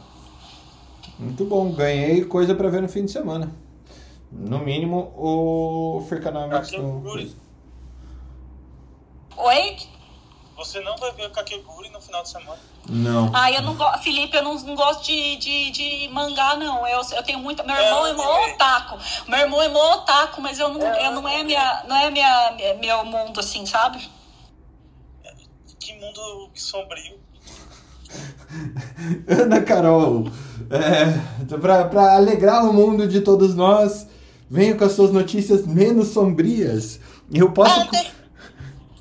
S1: Muito bom. Ganhei coisa pra ver no fim de semana. No mínimo, o Freakonomics.
S6: O Yuri.
S4: Oi?
S6: Você não vai ver o Kakeguri no final de semana.
S1: Não.
S4: Ah, eu não gosto. Felipe, eu não, não gosto de, de, de mangá, não. Eu, eu tenho muita. Meu irmão é,
S6: É,
S4: mó
S6: é.
S4: otaku. Meu irmão é mó otaku, mas eu não,
S6: É,
S4: eu não é minha. Não é minha, meu mundo, assim, sabe?
S6: Que mundo sombrio.
S1: Ana Carol, é, pra, pra alegrar o mundo de todos nós, venha com as suas notícias menos sombrias. Eu posso,
S5: Ah, tem-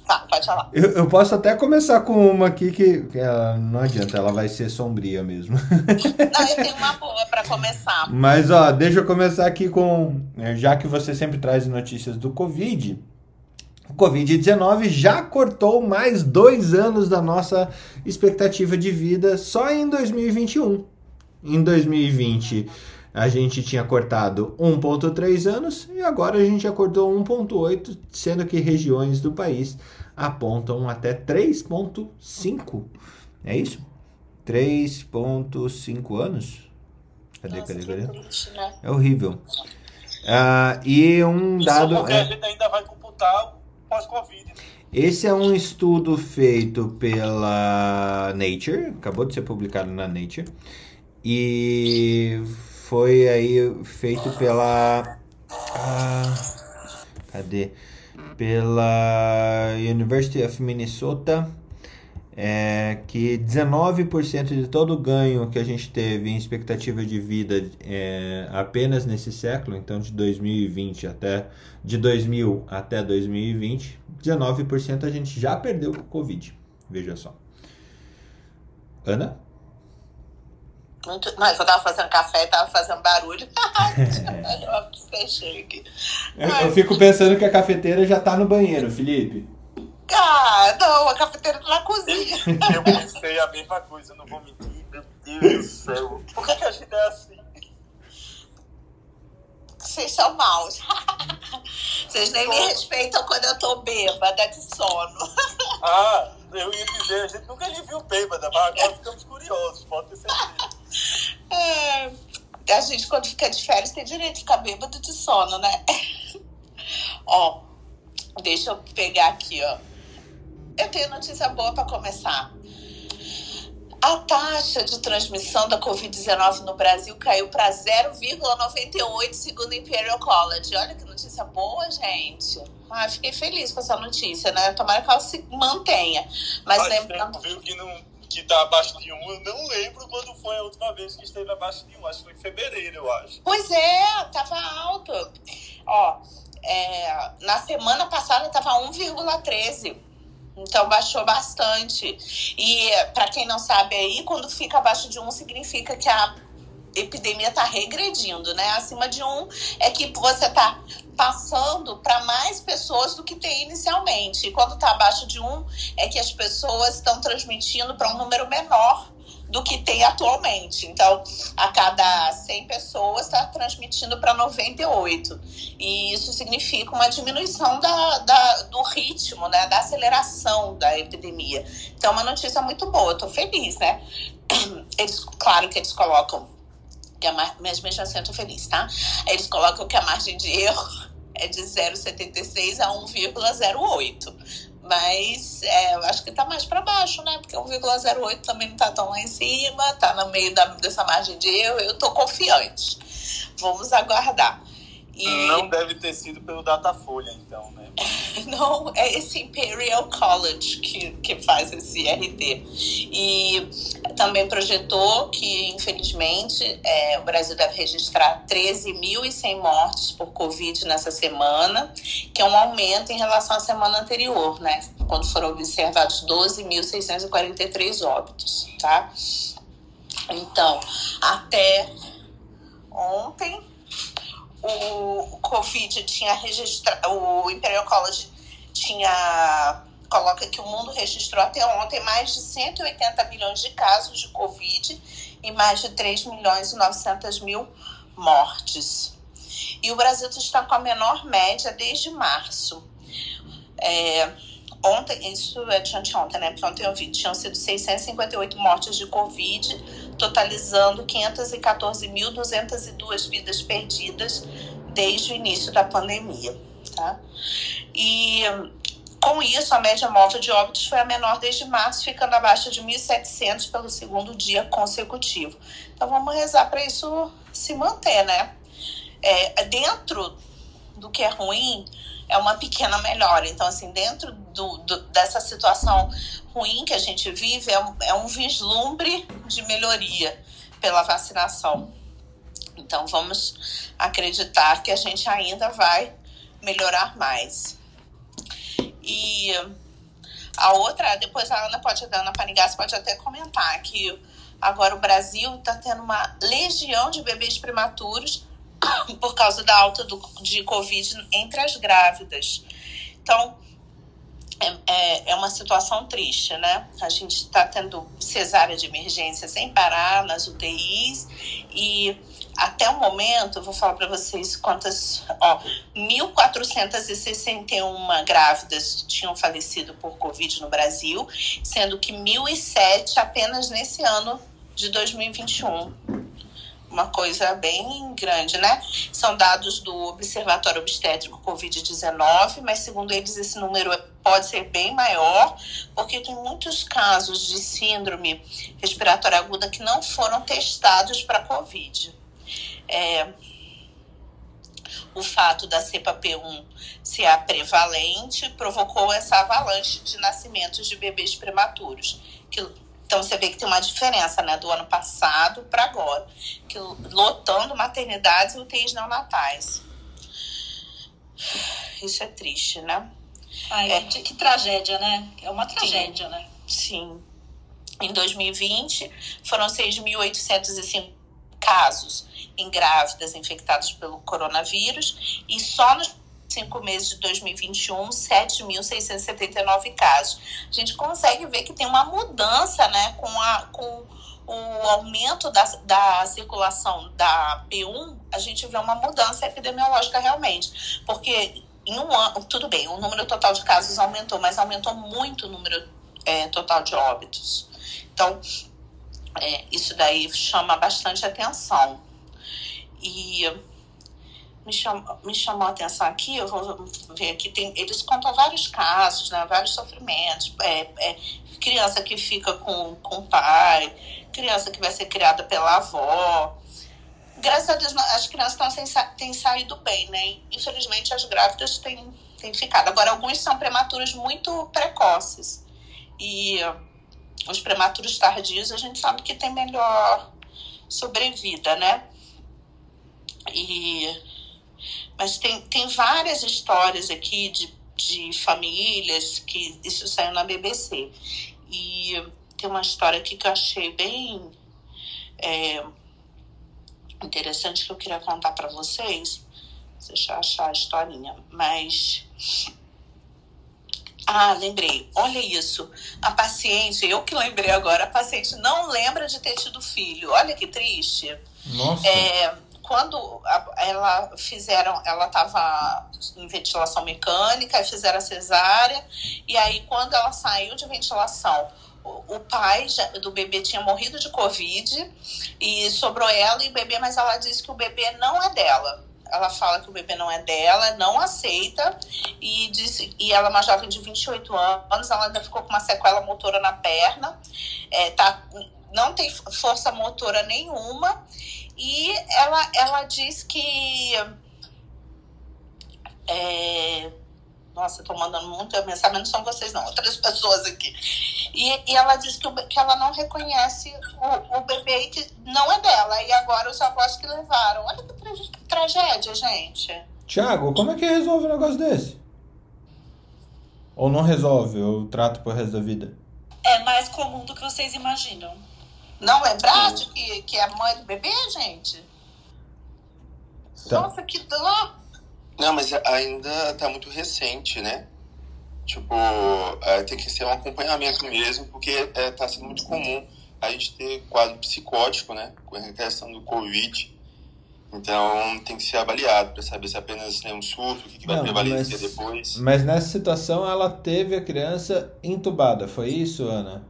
S5: Tá, pode falar.
S1: eu, eu posso até começar com uma aqui que, que ela, não adianta, ela vai ser sombria mesmo.
S5: Não, eu tenho uma boa pra começar.
S1: Mas ó, deixa eu começar aqui com. é, Já que você sempre traz notícias do Covid. O Covid-19 já cortou mais dois anos da nossa expectativa de vida só em 2021. Em 2020 a gente tinha cortado 1,3 anos e agora a gente já cortou 1,8, sendo que regiões do país apontam até 3,5. É isso? 3,5 anos? Cadê,
S5: Nossa,
S1: cadê,
S5: que
S1: cadê?
S5: triste, né?
S1: É horrível. Ah, e um
S6: Isso
S1: dado.
S6: porque
S1: é-
S6: a gente ainda vai computar o pós-Covid.
S1: esse é um estudo feito pela Nature, acabou de ser publicado na Nature, e foi aí feito pela. ah, cadê? Pela University of Minnesota. É que 19% de todo o ganho que a gente teve em expectativa de vida é, apenas nesse século, então de 2020 até de 2000 até 2020, 19% a gente já perdeu com o Covid. Veja só. Ana?
S5: Muito... Não, eu tava fazendo café e tava fazendo barulho. eu
S1: fico pensando que a cafeteira já tá no banheiro, Felipe.
S5: Ah, não, a cafeteira tá na cozinha.
S6: Eu pensei a mesma coisa, eu não vou mentir. Meu Deus do céu. Por que, que a gente é assim?
S5: Vocês são maus. Vocês nem me respeitam quando eu tô bêbada de sono.
S6: Ah, eu ia dizer, a gente nunca lhe viu bêbada, mas agora ficamos curiosos, pode ter certeza.
S5: É, a gente, quando fica de férias, tem direito de ficar bêbado de sono, né? ó, deixa eu pegar aqui, ó. Eu tenho notícia boa para começar. A taxa de transmissão da Covid-19 no Brasil caiu para 0,98 segundo o Imperial College. Olha que notícia boa, gente. Ah, fiquei feliz com essa notícia, né? Tomara que ela se mantenha. Mas
S6: Faz
S5: lembrando.
S6: tempo, viu, que, não, que tá abaixo de um. Eu não lembro quando foi a última vez que esteve abaixo de um. Acho que foi em fevereiro, eu acho.
S5: Pois é, tava alto. Ó, é, na semana passada tava 1,13. Então baixou bastante. E para quem não sabe aí, quando fica abaixo de 1 significa que a epidemia tá regredindo, né? Acima de 1 é que você tá passando para mais pessoas do que tem inicialmente. E quando tá abaixo de 1 é que as pessoas estão transmitindo para um número menor do que tem atualmente. Então, a cada 100 pessoas está transmitindo para 98. E isso significa uma diminuição da, da- do ritmo, né, da aceleração da epidemia. Então, é uma notícia muito boa, tô feliz, né? Eles, claro que eles colocam que a mar... mas mesmo assim eu tô feliz, tá? Eles colocam que a margem de erro é de 0,76 a 1,08. Mas é, eu acho que tá mais para baixo, né? Porque 1,08 também não tá tão lá em cima, tá no meio da, dessa margem de erro. Eu tô confiante. Vamos aguardar. E
S6: Não deve ter sido pelo Datafolha, então, né?
S5: não é esse Imperial College que, que faz esse RT. E também projetou que, infelizmente, é, o Brasil deve registrar 13.100 mortes por Covid nessa semana, que é um aumento em relação à semana anterior, né? Quando foram observados 12.643 óbitos, tá? Então, até ontem, o Covid tinha registrado, o Imperial College tinha coloca que o mundo registrou até ontem mais de 180 milhões de casos de Covid e mais de 3 milhões e 900 mil mortes. E o Brasil está com a menor média desde março. É, ontem, isso é de anteontem, né? Porque ontem eu vi, tinham sido 658 mortes de Covid, totalizando 514.202 vidas perdidas desde o início da pandemia, tá? E com isso, a média móvel de óbitos foi a menor desde março, ficando abaixo de 1.700 pelo segundo dia consecutivo. Então, vamos rezar para isso se manter, né? É, dentro do que é ruim, é uma pequena melhora. Então, assim, dentro do, do, dessa situação ruim que a gente vive, é um, é um vislumbre de melhoria pela vacinação. Então, vamos acreditar que a gente ainda vai melhorar mais. E a outra, depois a Ana pode, a Ana Panigas pode até comentar que agora o Brasil está tendo uma legião de bebês prematuros por causa da alta do, de Covid entre as grávidas. Então, é, é, é uma situação triste, né? A gente está tendo cesárea de emergência sem parar nas UTIs e até o momento, eu vou falar para vocês quantas, ó, 1.461 grávidas tinham falecido por Covid no Brasil, sendo que 1.007 apenas nesse ano de 2021. Uma coisa bem grande, né? São dados do Observatório Obstétrico Covid-19, mas segundo eles esse número pode ser bem maior, porque tem muitos casos de síndrome respiratória aguda que não foram testados para Covid é, o fato da cepa P1 ser a prevalente provocou essa avalanche de nascimentos de bebês prematuros. Que, então você vê que tem uma diferença né, do ano passado para agora, que lotando maternidades e UTIs neonatais. Isso é triste, né?
S4: Ai, é, que, que tragédia, né? É uma tragédia,
S5: sim,
S4: né?
S5: Sim. Em 2020, foram 6.805 casos em grávidas infectadas pelo coronavírus e só nos cinco meses de 2021, 7.679 casos. A gente consegue ver que tem uma mudança, né, com, a, com o aumento da, da circulação da P1, a gente vê uma mudança epidemiológica realmente, porque em um ano, tudo bem, o número total de casos aumentou, mas aumentou muito o número é, total de óbitos. Então, é, isso daí chama bastante atenção. E me chamou, me chamou a atenção aqui, eu vou ver aqui, tem, eles contam vários casos, né, vários sofrimentos. É, é, criança que fica com, com o pai, criança que vai ser criada pela avó. Graças a Deus, as crianças tão têm saído bem, né? Infelizmente, as grávidas têm, têm ficado. Agora, alguns são prematuros muito precoces. E os prematuros tardios, a gente sabe que tem melhor sobrevida, né? E, mas tem, tem várias histórias aqui de, de famílias que isso saiu na BBC. E tem uma história aqui que eu achei bem é, interessante que eu queria contar para vocês. Deixa eu achar a historinha. Mas ah, lembrei. Olha isso. A paciente, eu que lembrei agora, a paciente não lembra de ter tido filho. Olha que triste.
S1: Nossa.
S5: É, quando ela fizeram, ela estava em ventilação mecânica, fizeram a cesárea, e aí quando ela saiu de ventilação, o pai do bebê tinha morrido de Covid e sobrou ela e o bebê, mas ela disse que o bebê não é dela. Ela fala que o bebê não é dela, não aceita, e, disse, e ela é uma jovem de 28 anos, ela ainda ficou com uma sequela motora na perna, é, tá, não tem força motora nenhuma, e ela, ela diz que. É, nossa, eu tô mandando muita mensagem, não são vocês, não, outras pessoas aqui. E, e ela diz que, o, que ela não reconhece o, o bebê que não é dela. E agora os avós que levaram. Olha que tra tragédia, gente.
S1: Tiago, como é que resolve um negócio desse? Ou não resolve, ou trata pro resto da vida?
S4: É mais comum do que vocês imaginam.
S5: Não lembrar de que, que é mãe do bebê, gente? Tá. Nossa, que dó!
S3: Não, mas ainda tá muito recente, né? Tipo, é, tem que ser um acompanhamento mesmo, porque é, tá sendo muito comum a gente ter quadro psicótico, né? Com a questão do Covid. Então, tem que ser avaliado para saber se apenas é um surto, o que, que vai prevalecer depois.
S1: Mas nessa situação, ela teve a criança entubada, foi isso, Ana?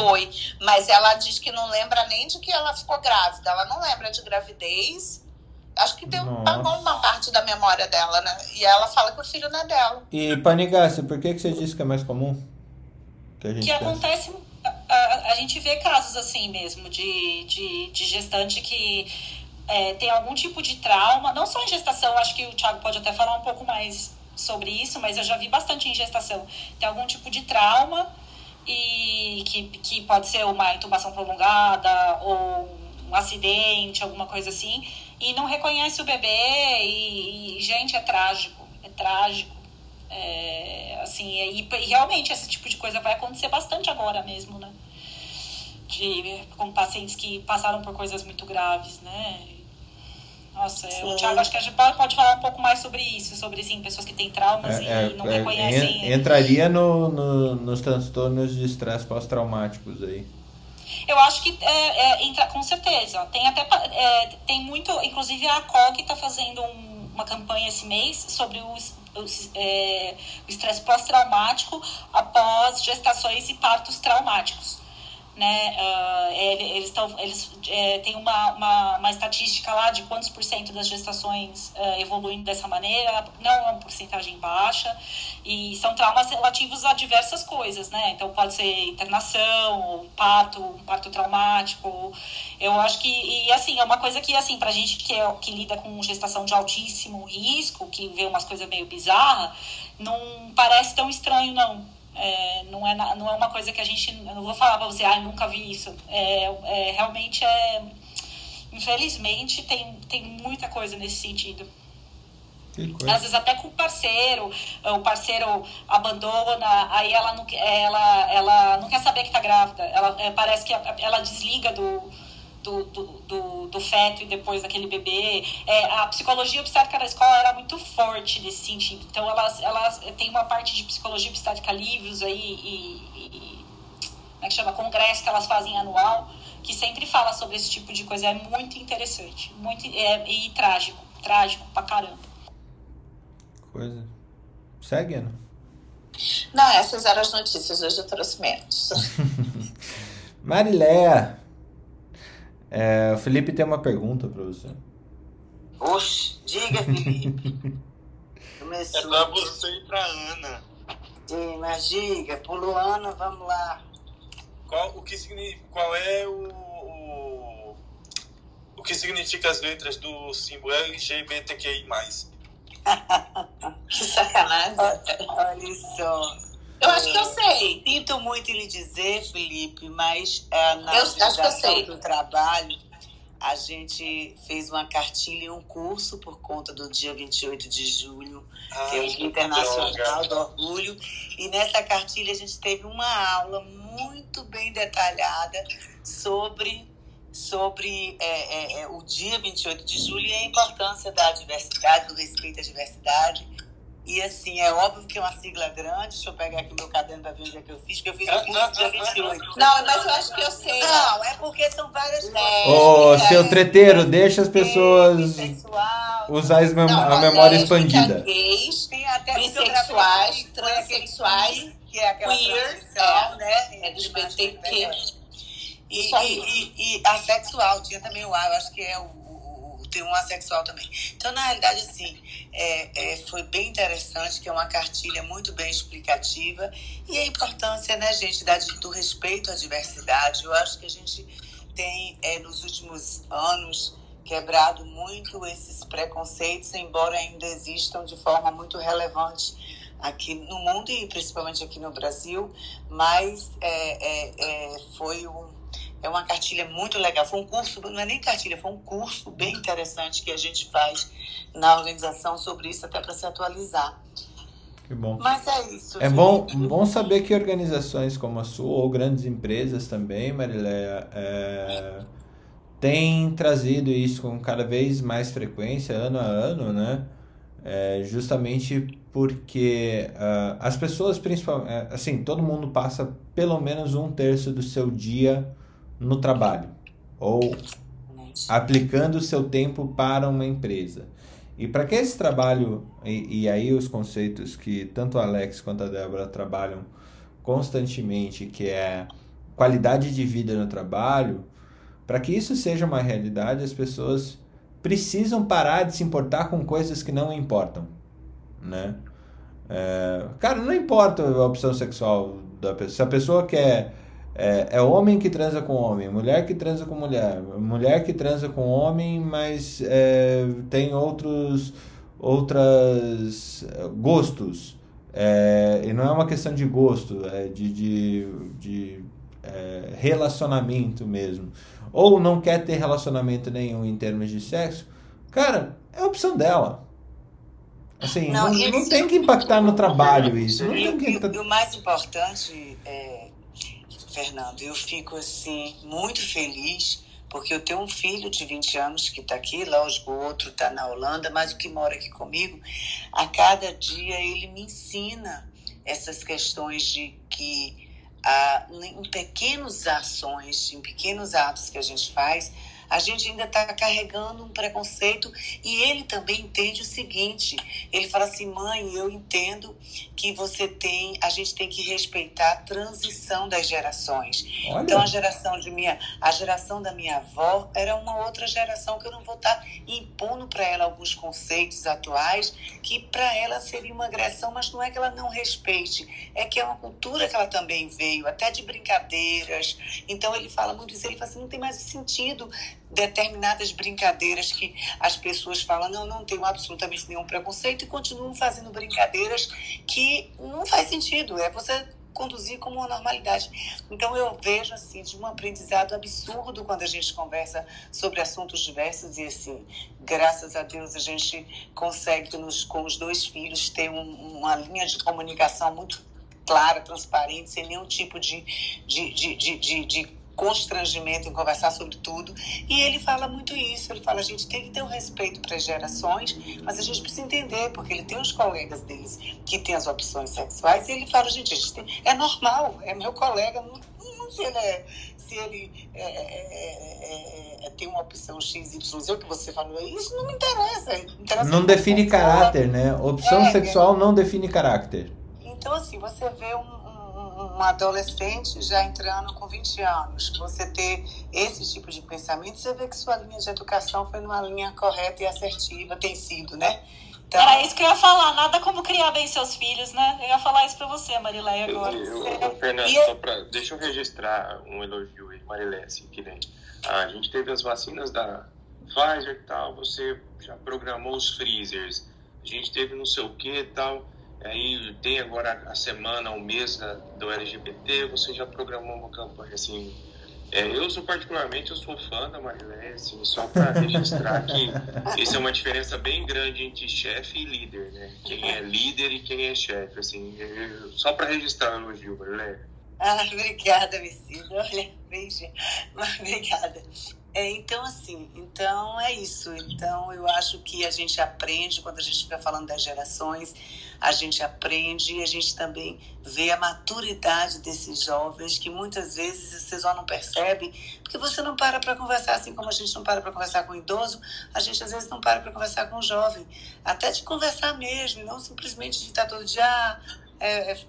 S5: Foi, mas ela diz que não lembra nem de que ela ficou grávida. Ela não lembra de gravidez Acho que deu, pagou uma parte
S7: da memória dela, né? E ela fala que o filho não é dela.
S1: E Panigassi, por que, que você disse que é mais comum?
S4: Que, a gente que acontece. A, a, gente vê casos assim mesmo, de, de, de gestante que é, tem algum tipo de trauma, não só em gestação, acho que o Thiago pode até falar um pouco mais sobre isso, mas eu já vi bastante em gestação. Tem algum tipo de trauma e que, que pode ser uma intubação prolongada ou um acidente, alguma coisa assim, e não reconhece o bebê e, e gente, é trágico, é trágico. É, assim, e, e, realmente esse tipo de coisa vai acontecer bastante agora mesmo, né? De, com pacientes que passaram por coisas muito graves, né? Nossa, Sim. o Thiago acho que a gente pode falar um pouco mais sobre isso, sobre sim, pessoas que têm traumas é, e é, não é, reconhecem.
S1: Entraria no, no, nos transtornos de estresse pós-traumáticos aí.
S4: Eu acho que é, é, entra com certeza. Tem até é, tem muito, inclusive a COG está fazendo um, uma campanha esse mês sobre o, o, o estresse pós-traumático após gestações e partos traumáticos né? Uh, eles estão, eles é, têm uma, uma, uma, estatística lá de quantos por cento das gestações uh, dessa maneira, não é uma porcentagem baixa, e são traumas relativos a diversas coisas, né? Então pode ser internação, um parto, um parto traumático. Eu acho que, e assim, é uma coisa que, assim, pra gente que, é, que lida com gestação de altíssimo risco, que vê umas coisas meio bizarras, não parece tão estranho, não é, não, é, não é uma coisa que a gente. Eu não vou falar pra você, ah, nunca vi isso. É, é, realmente é. Infelizmente, tem, tem muita coisa nesse sentido. Às vezes até com o parceiro, o parceiro abandona, aí ela não, ela, ela não quer saber que tá grávida. Ela, é, parece que ela desliga do, do, do, do, do, feto e depois daquele bebê. É, a psicologia obstétrica da escola era muito forte nesse sentido. Então, elas, elas tem uma parte de psicologia obstétrica, livros aí e, e como é que chama? Congresso que elas fazem anual, que sempre fala sobre esse tipo de coisa. É muito interessante muito, é, e trágico. Trágico pra caramba.
S1: Coisa. Segue, Ana.
S7: Não, essas eram as notícias. Hoje eu trouxe menos.
S1: Mariléia, é, o Felipe tem uma pergunta para você.
S7: Oxe, diga, Felipe.
S2: Começou. É pra você e pra Ana.
S7: Sim, mas diga, pro Ana, vamos lá.
S2: Qual, o que significa, qual é o, o, o que significa as letras do símbolo LGBTQI+.
S7: que sacanagem. Olha só. Eu acho que eu sei. Sinto muito lhe dizer, Felipe, mas é, na eu organização do trabalho, a gente fez uma cartilha e um curso por conta do dia 28 de julho, Ai, que é o Dia Internacional do Orgulho. E nessa cartilha a gente teve uma aula muito bem detalhada sobre, sobre é, é, é o dia 28 de julho e a importância da diversidade, do respeito à diversidade e assim, é óbvio que é uma sigla grande. Deixa eu pegar aqui o meu caderno para ver onde é que eu fiz, que eu fiz o curso dia 28. Não, mas eu acho que eu sei. Não, é porque são várias coisas.
S1: Ô, oh, seu treteiro, deixa as pessoas usar as mem não, a memória é, expandida.
S7: Gays, tem até bissexuais, transexuais, que é aquela queer, é, né? LGBTQ. E, e, e, e assexual, tinha também o A, eu acho que é o tem um assexual também. Então, na realidade, assim, é, é, foi bem interessante, que é uma cartilha muito bem explicativa. E a importância, né, gente, da, do respeito à diversidade. Eu acho que a gente tem, é, nos últimos anos, quebrado muito esses preconceitos, embora ainda existam de forma muito relevante aqui no mundo e principalmente aqui no Brasil, mas é, é, é, foi um, é uma cartilha muito legal. Foi um curso, não é nem cartilha, foi um curso bem interessante que a gente faz na organização sobre isso, até para se atualizar.
S1: Que bom.
S7: Mas é isso.
S1: É bom, bom saber que organizações como a sua, ou grandes empresas também, Mariléia, é, têm trazido isso com cada vez mais frequência, ano a ano, né? É, justamente porque uh, as pessoas, principalmente, é, assim, todo mundo passa pelo menos um terço do seu dia no trabalho ou aplicando o seu tempo para uma empresa. E para que esse trabalho, e, e, aí os conceitos que tanto o Alex quanto a Débora trabalham constantemente, que é qualidade de vida no trabalho, para que isso seja uma realidade, as pessoas precisam parar de se importar com coisas que não importam, né? É, cara, não importa a opção sexual da pessoa. Se a pessoa quer é, é homem que transa com homem, mulher que transa com mulher, mulher que transa com homem, mas é, tem outros outras gostos. É, e não é uma questão de gosto, é de, de, de é, relacionamento mesmo. Ou não quer ter relacionamento nenhum em termos de sexo, cara, é opção dela. Assim, não, não, não tem que impactar no trabalho isso. Não tem que...
S7: e o mais importante, é, Fernando, eu fico assim muito feliz porque eu tenho um filho de 20 anos que está aqui, lógico, o outro está na Holanda, mas o que mora aqui comigo, a cada dia ele me ensina essas questões de que ah, em pequenas ações, em pequenos atos que a gente faz, a gente ainda está carregando um preconceito e ele também entende o seguinte: ele fala assim, mãe, eu entendo que você tem, a gente tem que respeitar a transição das gerações. Olha. Então a geração de minha, a geração da minha avó era uma outra geração que eu não vou estar tá impondo para ela alguns conceitos atuais que para ela seria uma agressão, mas não é que ela não respeite, é que é uma cultura que ela também veio, até de brincadeiras. Então ele fala muito isso, ele fala assim, não tem mais sentido determinadas brincadeiras que as pessoas falam, não, não tenho absolutamente nenhum preconceito e continuam fazendo brincadeiras que não faz sentido. É você conduzir como uma normalidade. Então eu vejo assim de um aprendizado absurdo quando a gente conversa sobre assuntos diversos e assim, graças a Deus a gente consegue nos, com os dois filhos ter um, uma linha de comunicação muito clara, transparente, sem nenhum tipo de, de, de, de, de, de constrangimento em conversar sobre tudo. E ele fala muito isso. Ele fala: a gente tem que ter um respeito para as gerações, mas a gente precisa entender, porque ele tem os colegas deles que têm as opções sexuais. E ele fala: gente, a gente tem, é normal, é meu colega. Não, não se ele é. Se ele é, é, é, tem uma opção XYZ, o que você falou, isso não me interessa. interessa
S1: não define caráter, né? Opção é, sexual não define caráter.
S7: Então, assim, você vê um, uma adolescente já entrando com 20 anos, você ter esse tipo de pensamento, você vê que sua linha de educação foi numa linha correta e assertiva, tem sido, né?
S4: Então... Era isso que eu ia falar, nada como criar bem seus filhos, né? Eu ia falar isso pra você, Marileia, agora.
S3: Eu, eu, Fernando, e... só pra, deixa eu registrar um elogio aí, Marileia, assim, que nem a gente teve as vacinas da Pfizer e tal, você já programou os freezers, a gente teve não sei o que e tal Aí tem agora a semana, o mês da, do LGBT, você já programou uma campanha assim. É, eu sou particularmente, eu sou fã da Marilé, assim, só para registrar que isso é uma diferença bem grande entre chefe e líder, né? Quem é líder e quem é chefe, assim, só para registrar o elogio, Marilé.
S7: Ah, obrigada, Messina. Olha, beijo. Obrigada. É, então, assim, então é isso. Então, eu acho que a gente aprende quando a gente fica falando das gerações a gente aprende e a gente também vê a maturidade desses jovens que muitas vezes você só não percebe porque você não para para conversar assim como a gente não para para conversar com o idoso, a gente às vezes não para para conversar com o jovem, até de conversar mesmo, não simplesmente de estar todo dia ah, é, é,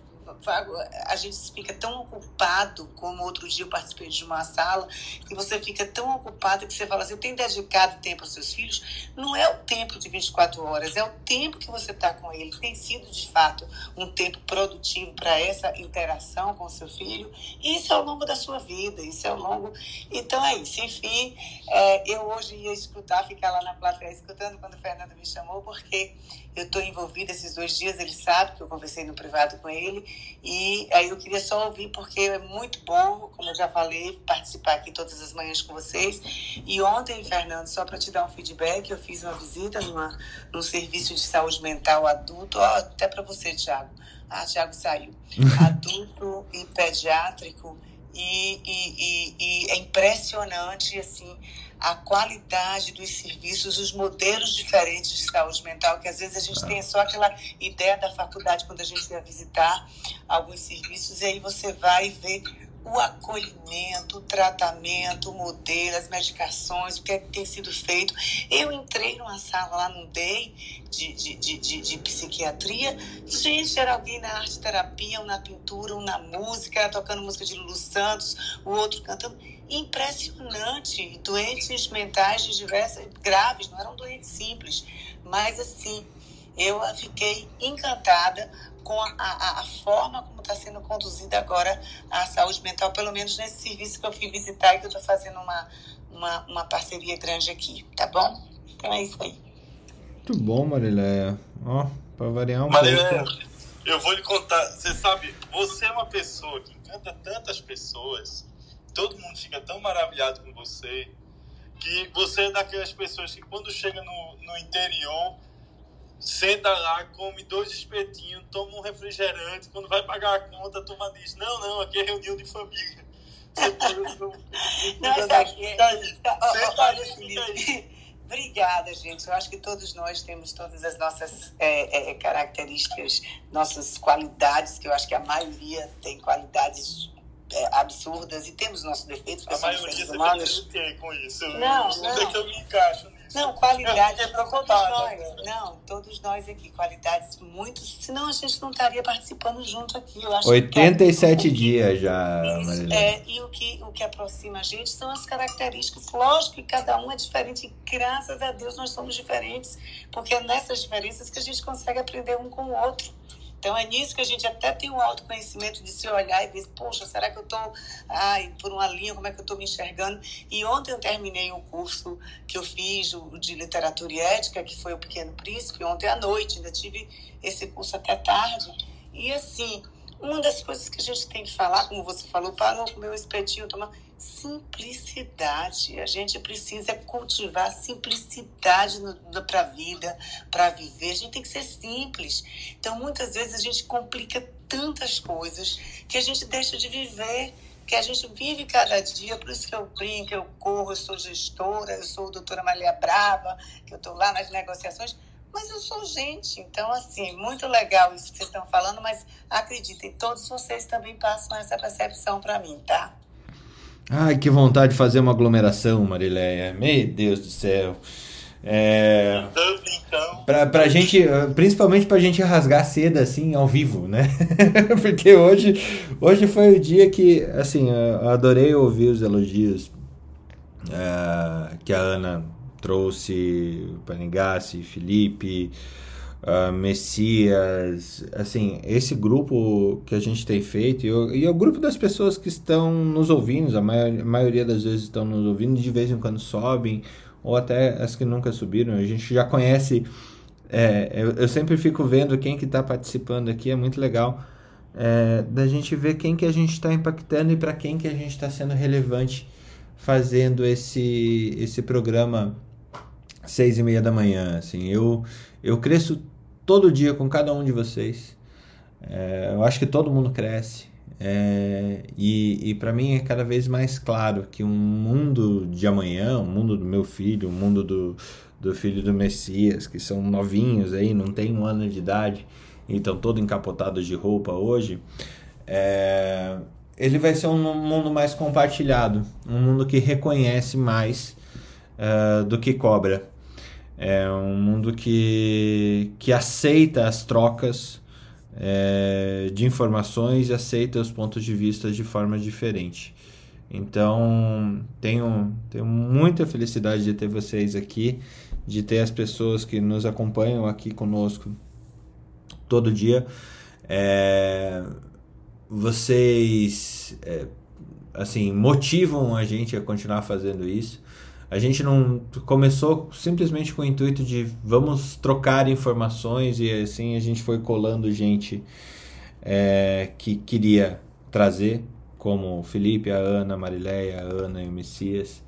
S7: a gente fica tão ocupado, como outro dia eu participei de uma sala, e você fica tão ocupado que você fala assim, eu tenho dedicado tempo aos seus filhos, não é o tempo de 24 horas, é o tempo que você está com eles. Tem sido, de fato, um tempo produtivo para essa interação com o seu filho, isso é ao longo da sua vida, isso é ao longo... Então é isso, enfim, é, eu hoje ia escutar, ficar lá na plateia escutando quando o Fernando me chamou, porque eu estou envolvida esses dois dias, ele sabe que eu conversei no privado com ele, e aí eu queria só ouvir, porque é muito bom, como eu já falei, participar aqui todas as manhãs com vocês. E ontem, Fernando, só para te dar um feedback, eu fiz uma visita numa, num serviço de saúde mental adulto, ó, até para você, Tiago. Ah, Tiago saiu. Adulto e pediátrico. E, e, e, e é impressionante, assim, a qualidade dos serviços, os modelos diferentes de saúde mental, que às vezes a gente tem só aquela ideia da faculdade quando a gente vai visitar alguns serviços, e aí você vai ver o acolhimento, o tratamento, o modelo, as medicações, o que, é que tem sido feito. Eu entrei numa sala lá no DEI de, de, de, de, de psiquiatria, gente, era alguém na arte terapia, ou na pintura, ou na música, tocando música de Lulu Santos, o outro cantando impressionante. Doentes mentais de diversas, graves, não eram doentes simples. Mas, assim, eu fiquei encantada com a, a, a forma como está sendo conduzida agora a saúde mental, pelo menos nesse serviço que eu fui visitar e que eu estou fazendo uma, uma, uma parceria grande aqui, tá bom? Então é isso aí.
S1: Muito bom, Marileia. Ó, para variar um
S2: Marileia, pouco. eu vou lhe contar. Você sabe, você é uma pessoa que encanta tantas pessoas, todo mundo fica tão maravilhado com você, que você é daquelas pessoas que quando chega no, no interior senta lá, come dois espetinhos, toma um refrigerante, quando vai pagar a conta, a turma diz, não, não, aqui é reunião de família.
S7: não, não, aqui, senta aí, fica aí. Obrigada, gente. Eu acho que todos nós temos todas as nossas é, é, características, nossas qualidades, que eu acho que a maioria tem qualidades é, absurdas e temos nossos defeitos,
S2: porque a somos maioria seres humanos. com isso.
S7: Não, não.
S2: não. É que eu me encaixo nisso.
S7: Não, qualidades. todos nós. Não, todos nós aqui, qualidades muito. Senão a gente não estaria participando junto aqui. Eu acho
S1: 87 que, dias já.
S7: Isso, é, e o que, o que aproxima a gente são as características. Lógico que cada um é diferente, e graças a Deus nós somos diferentes, porque é nessas diferenças que a gente consegue aprender um com o outro. Então é nisso que a gente até tem um autoconhecimento de se olhar e ver, poxa, será que eu estou por uma linha, como é que eu estou me enxergando? E ontem eu terminei um curso que eu fiz de literatura e ética, que foi o Pequeno Príncipe, ontem à noite, ainda tive esse curso até tarde. E assim, uma das coisas que a gente tem que falar, como você falou, parou com o meu espetinho, tomar simplicidade. A gente precisa cultivar simplicidade para a vida, para viver. A gente tem que ser simples. Então, muitas vezes a gente complica tantas coisas que a gente deixa de viver, que a gente vive cada dia. Por isso que eu brinco, eu corro, eu sou gestora, eu sou doutora Maria Brava, que eu estou lá nas negociações. Mas eu sou gente, então, assim, muito legal isso que vocês estão falando, mas acreditem, todos vocês também passam essa percepção para mim, tá?
S1: Ai, que vontade de fazer uma aglomeração, Marileia. Meu Deus do céu. É... Pra, pra gente, principalmente pra gente rasgar seda assim ao vivo, né? Porque hoje, hoje foi o dia que, assim, eu adorei ouvir os elogios é, que a Ana trouxe, Panigassi, Felipe, uh, Messias, assim, esse grupo que a gente tem feito, e, o, e o grupo das pessoas que estão nos ouvindo, a, maior, a maioria das vezes estão nos ouvindo, de vez em quando sobem, ou até as que nunca subiram, a gente já conhece, é, eu, eu, sempre fico vendo quem que está participando aqui, é muito legal, é, da gente ver quem que a gente está impactando e para quem que a gente está sendo relevante fazendo esse, esse programa seis e meia da manhã, assim, eu, eu cresço todo dia com cada um de vocês. É, eu acho que todo mundo cresce. É, e e para mim é cada vez mais claro que um mundo de amanhã, o um mundo do meu filho, o um mundo do, do filho do Messias, que são novinhos aí, não tem um ano de idade, então todo encapotados de roupa hoje, é, ele vai ser um mundo mais compartilhado, um mundo que reconhece mais uh, do que cobra. É um mundo que, que aceita as trocas é, de informações e aceita os pontos de vista de forma diferente. Então, tenho, tenho muita felicidade de ter vocês aqui, de ter as pessoas que nos acompanham aqui conosco todo dia. É, vocês, é, assim, motivam a gente a continuar fazendo isso. A gente não começou simplesmente com o intuito de vamos trocar informações e assim a gente foi colando gente é, que queria trazer, como o Felipe, a Ana, a Marileia, a Ana e o Messias,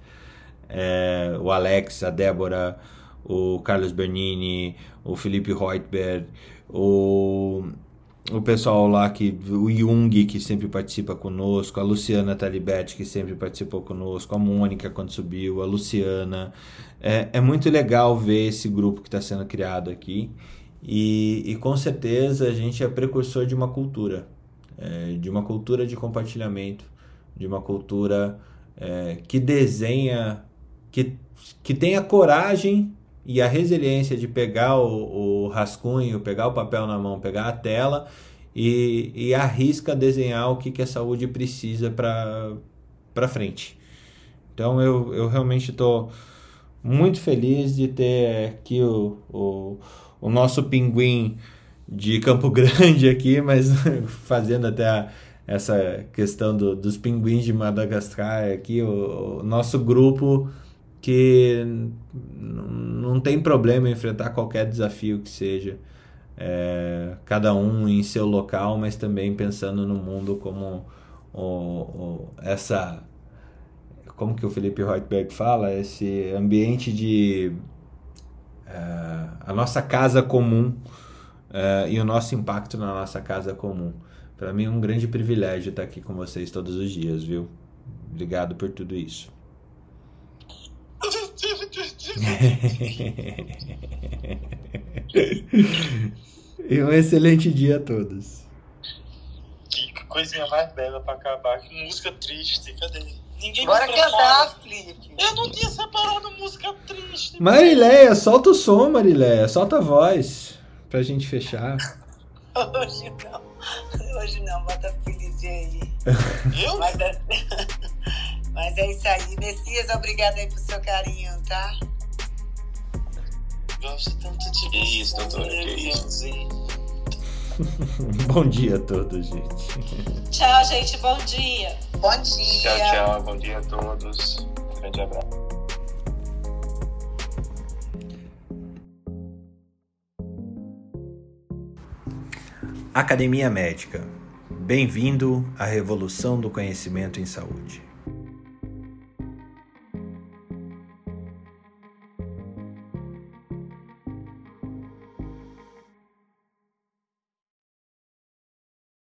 S1: é, o Alex, a Débora, o Carlos Bernini, o Felipe Reutberg, o o pessoal lá que o Jung que sempre participa conosco, a Luciana Talibetti que sempre participou conosco, a Mônica quando subiu, a Luciana. É, é muito legal ver esse grupo que está sendo criado aqui e, e, com certeza a gente é precursor de uma cultura, é, de uma cultura de compartilhamento, de uma cultura é, que desenha, que, que tenha coragem e a resiliência de pegar o, o, rascunho, pegar o papel na mão, pegar a tela e, e arrisca desenhar o que, que a saúde precisa para frente. Então eu, eu realmente estou muito feliz de ter aqui o, o, o nosso pinguim de Campo Grande aqui, mas fazendo até a, essa questão do, dos pinguins de Madagascar aqui, o, o nosso grupo que não tem problema em enfrentar qualquer desafio que seja. É, cada um em seu local, mas também pensando no mundo como o, o, essa como que o Felipe Reutberg fala, esse ambiente de uh, a nossa casa comum uh, e o nosso impacto na nossa casa comum. Para mim é um grande privilégio estar aqui com vocês todos os dias, viu? Obrigado por tudo isso. e um excelente dia a todos.
S2: Que coisinha mais bela para acabar. Que música triste, cadê?
S5: Ninguém Bora cantar, Felipe.
S2: Eu não tinha separado música triste.
S1: Marileia, solta o som, Marileia. Solta a voz. Pra gente fechar.
S5: Hoje não. Hoje não, bota feliz aí.
S2: Eu?
S5: Mas é... Mas é isso aí. Messias, obrigada aí pro seu carinho, tá?
S2: Gosto tanto de
S3: Que isso, doutora, que isso.
S1: Bom dia a todos, gente.
S4: Tchau, gente. Bom dia.
S5: Bom dia.
S3: Tchau, tchau. Bom dia a todos. Um grande abraço.
S1: Academia Médica. Bem-vindo à revolução do conhecimento em saúde.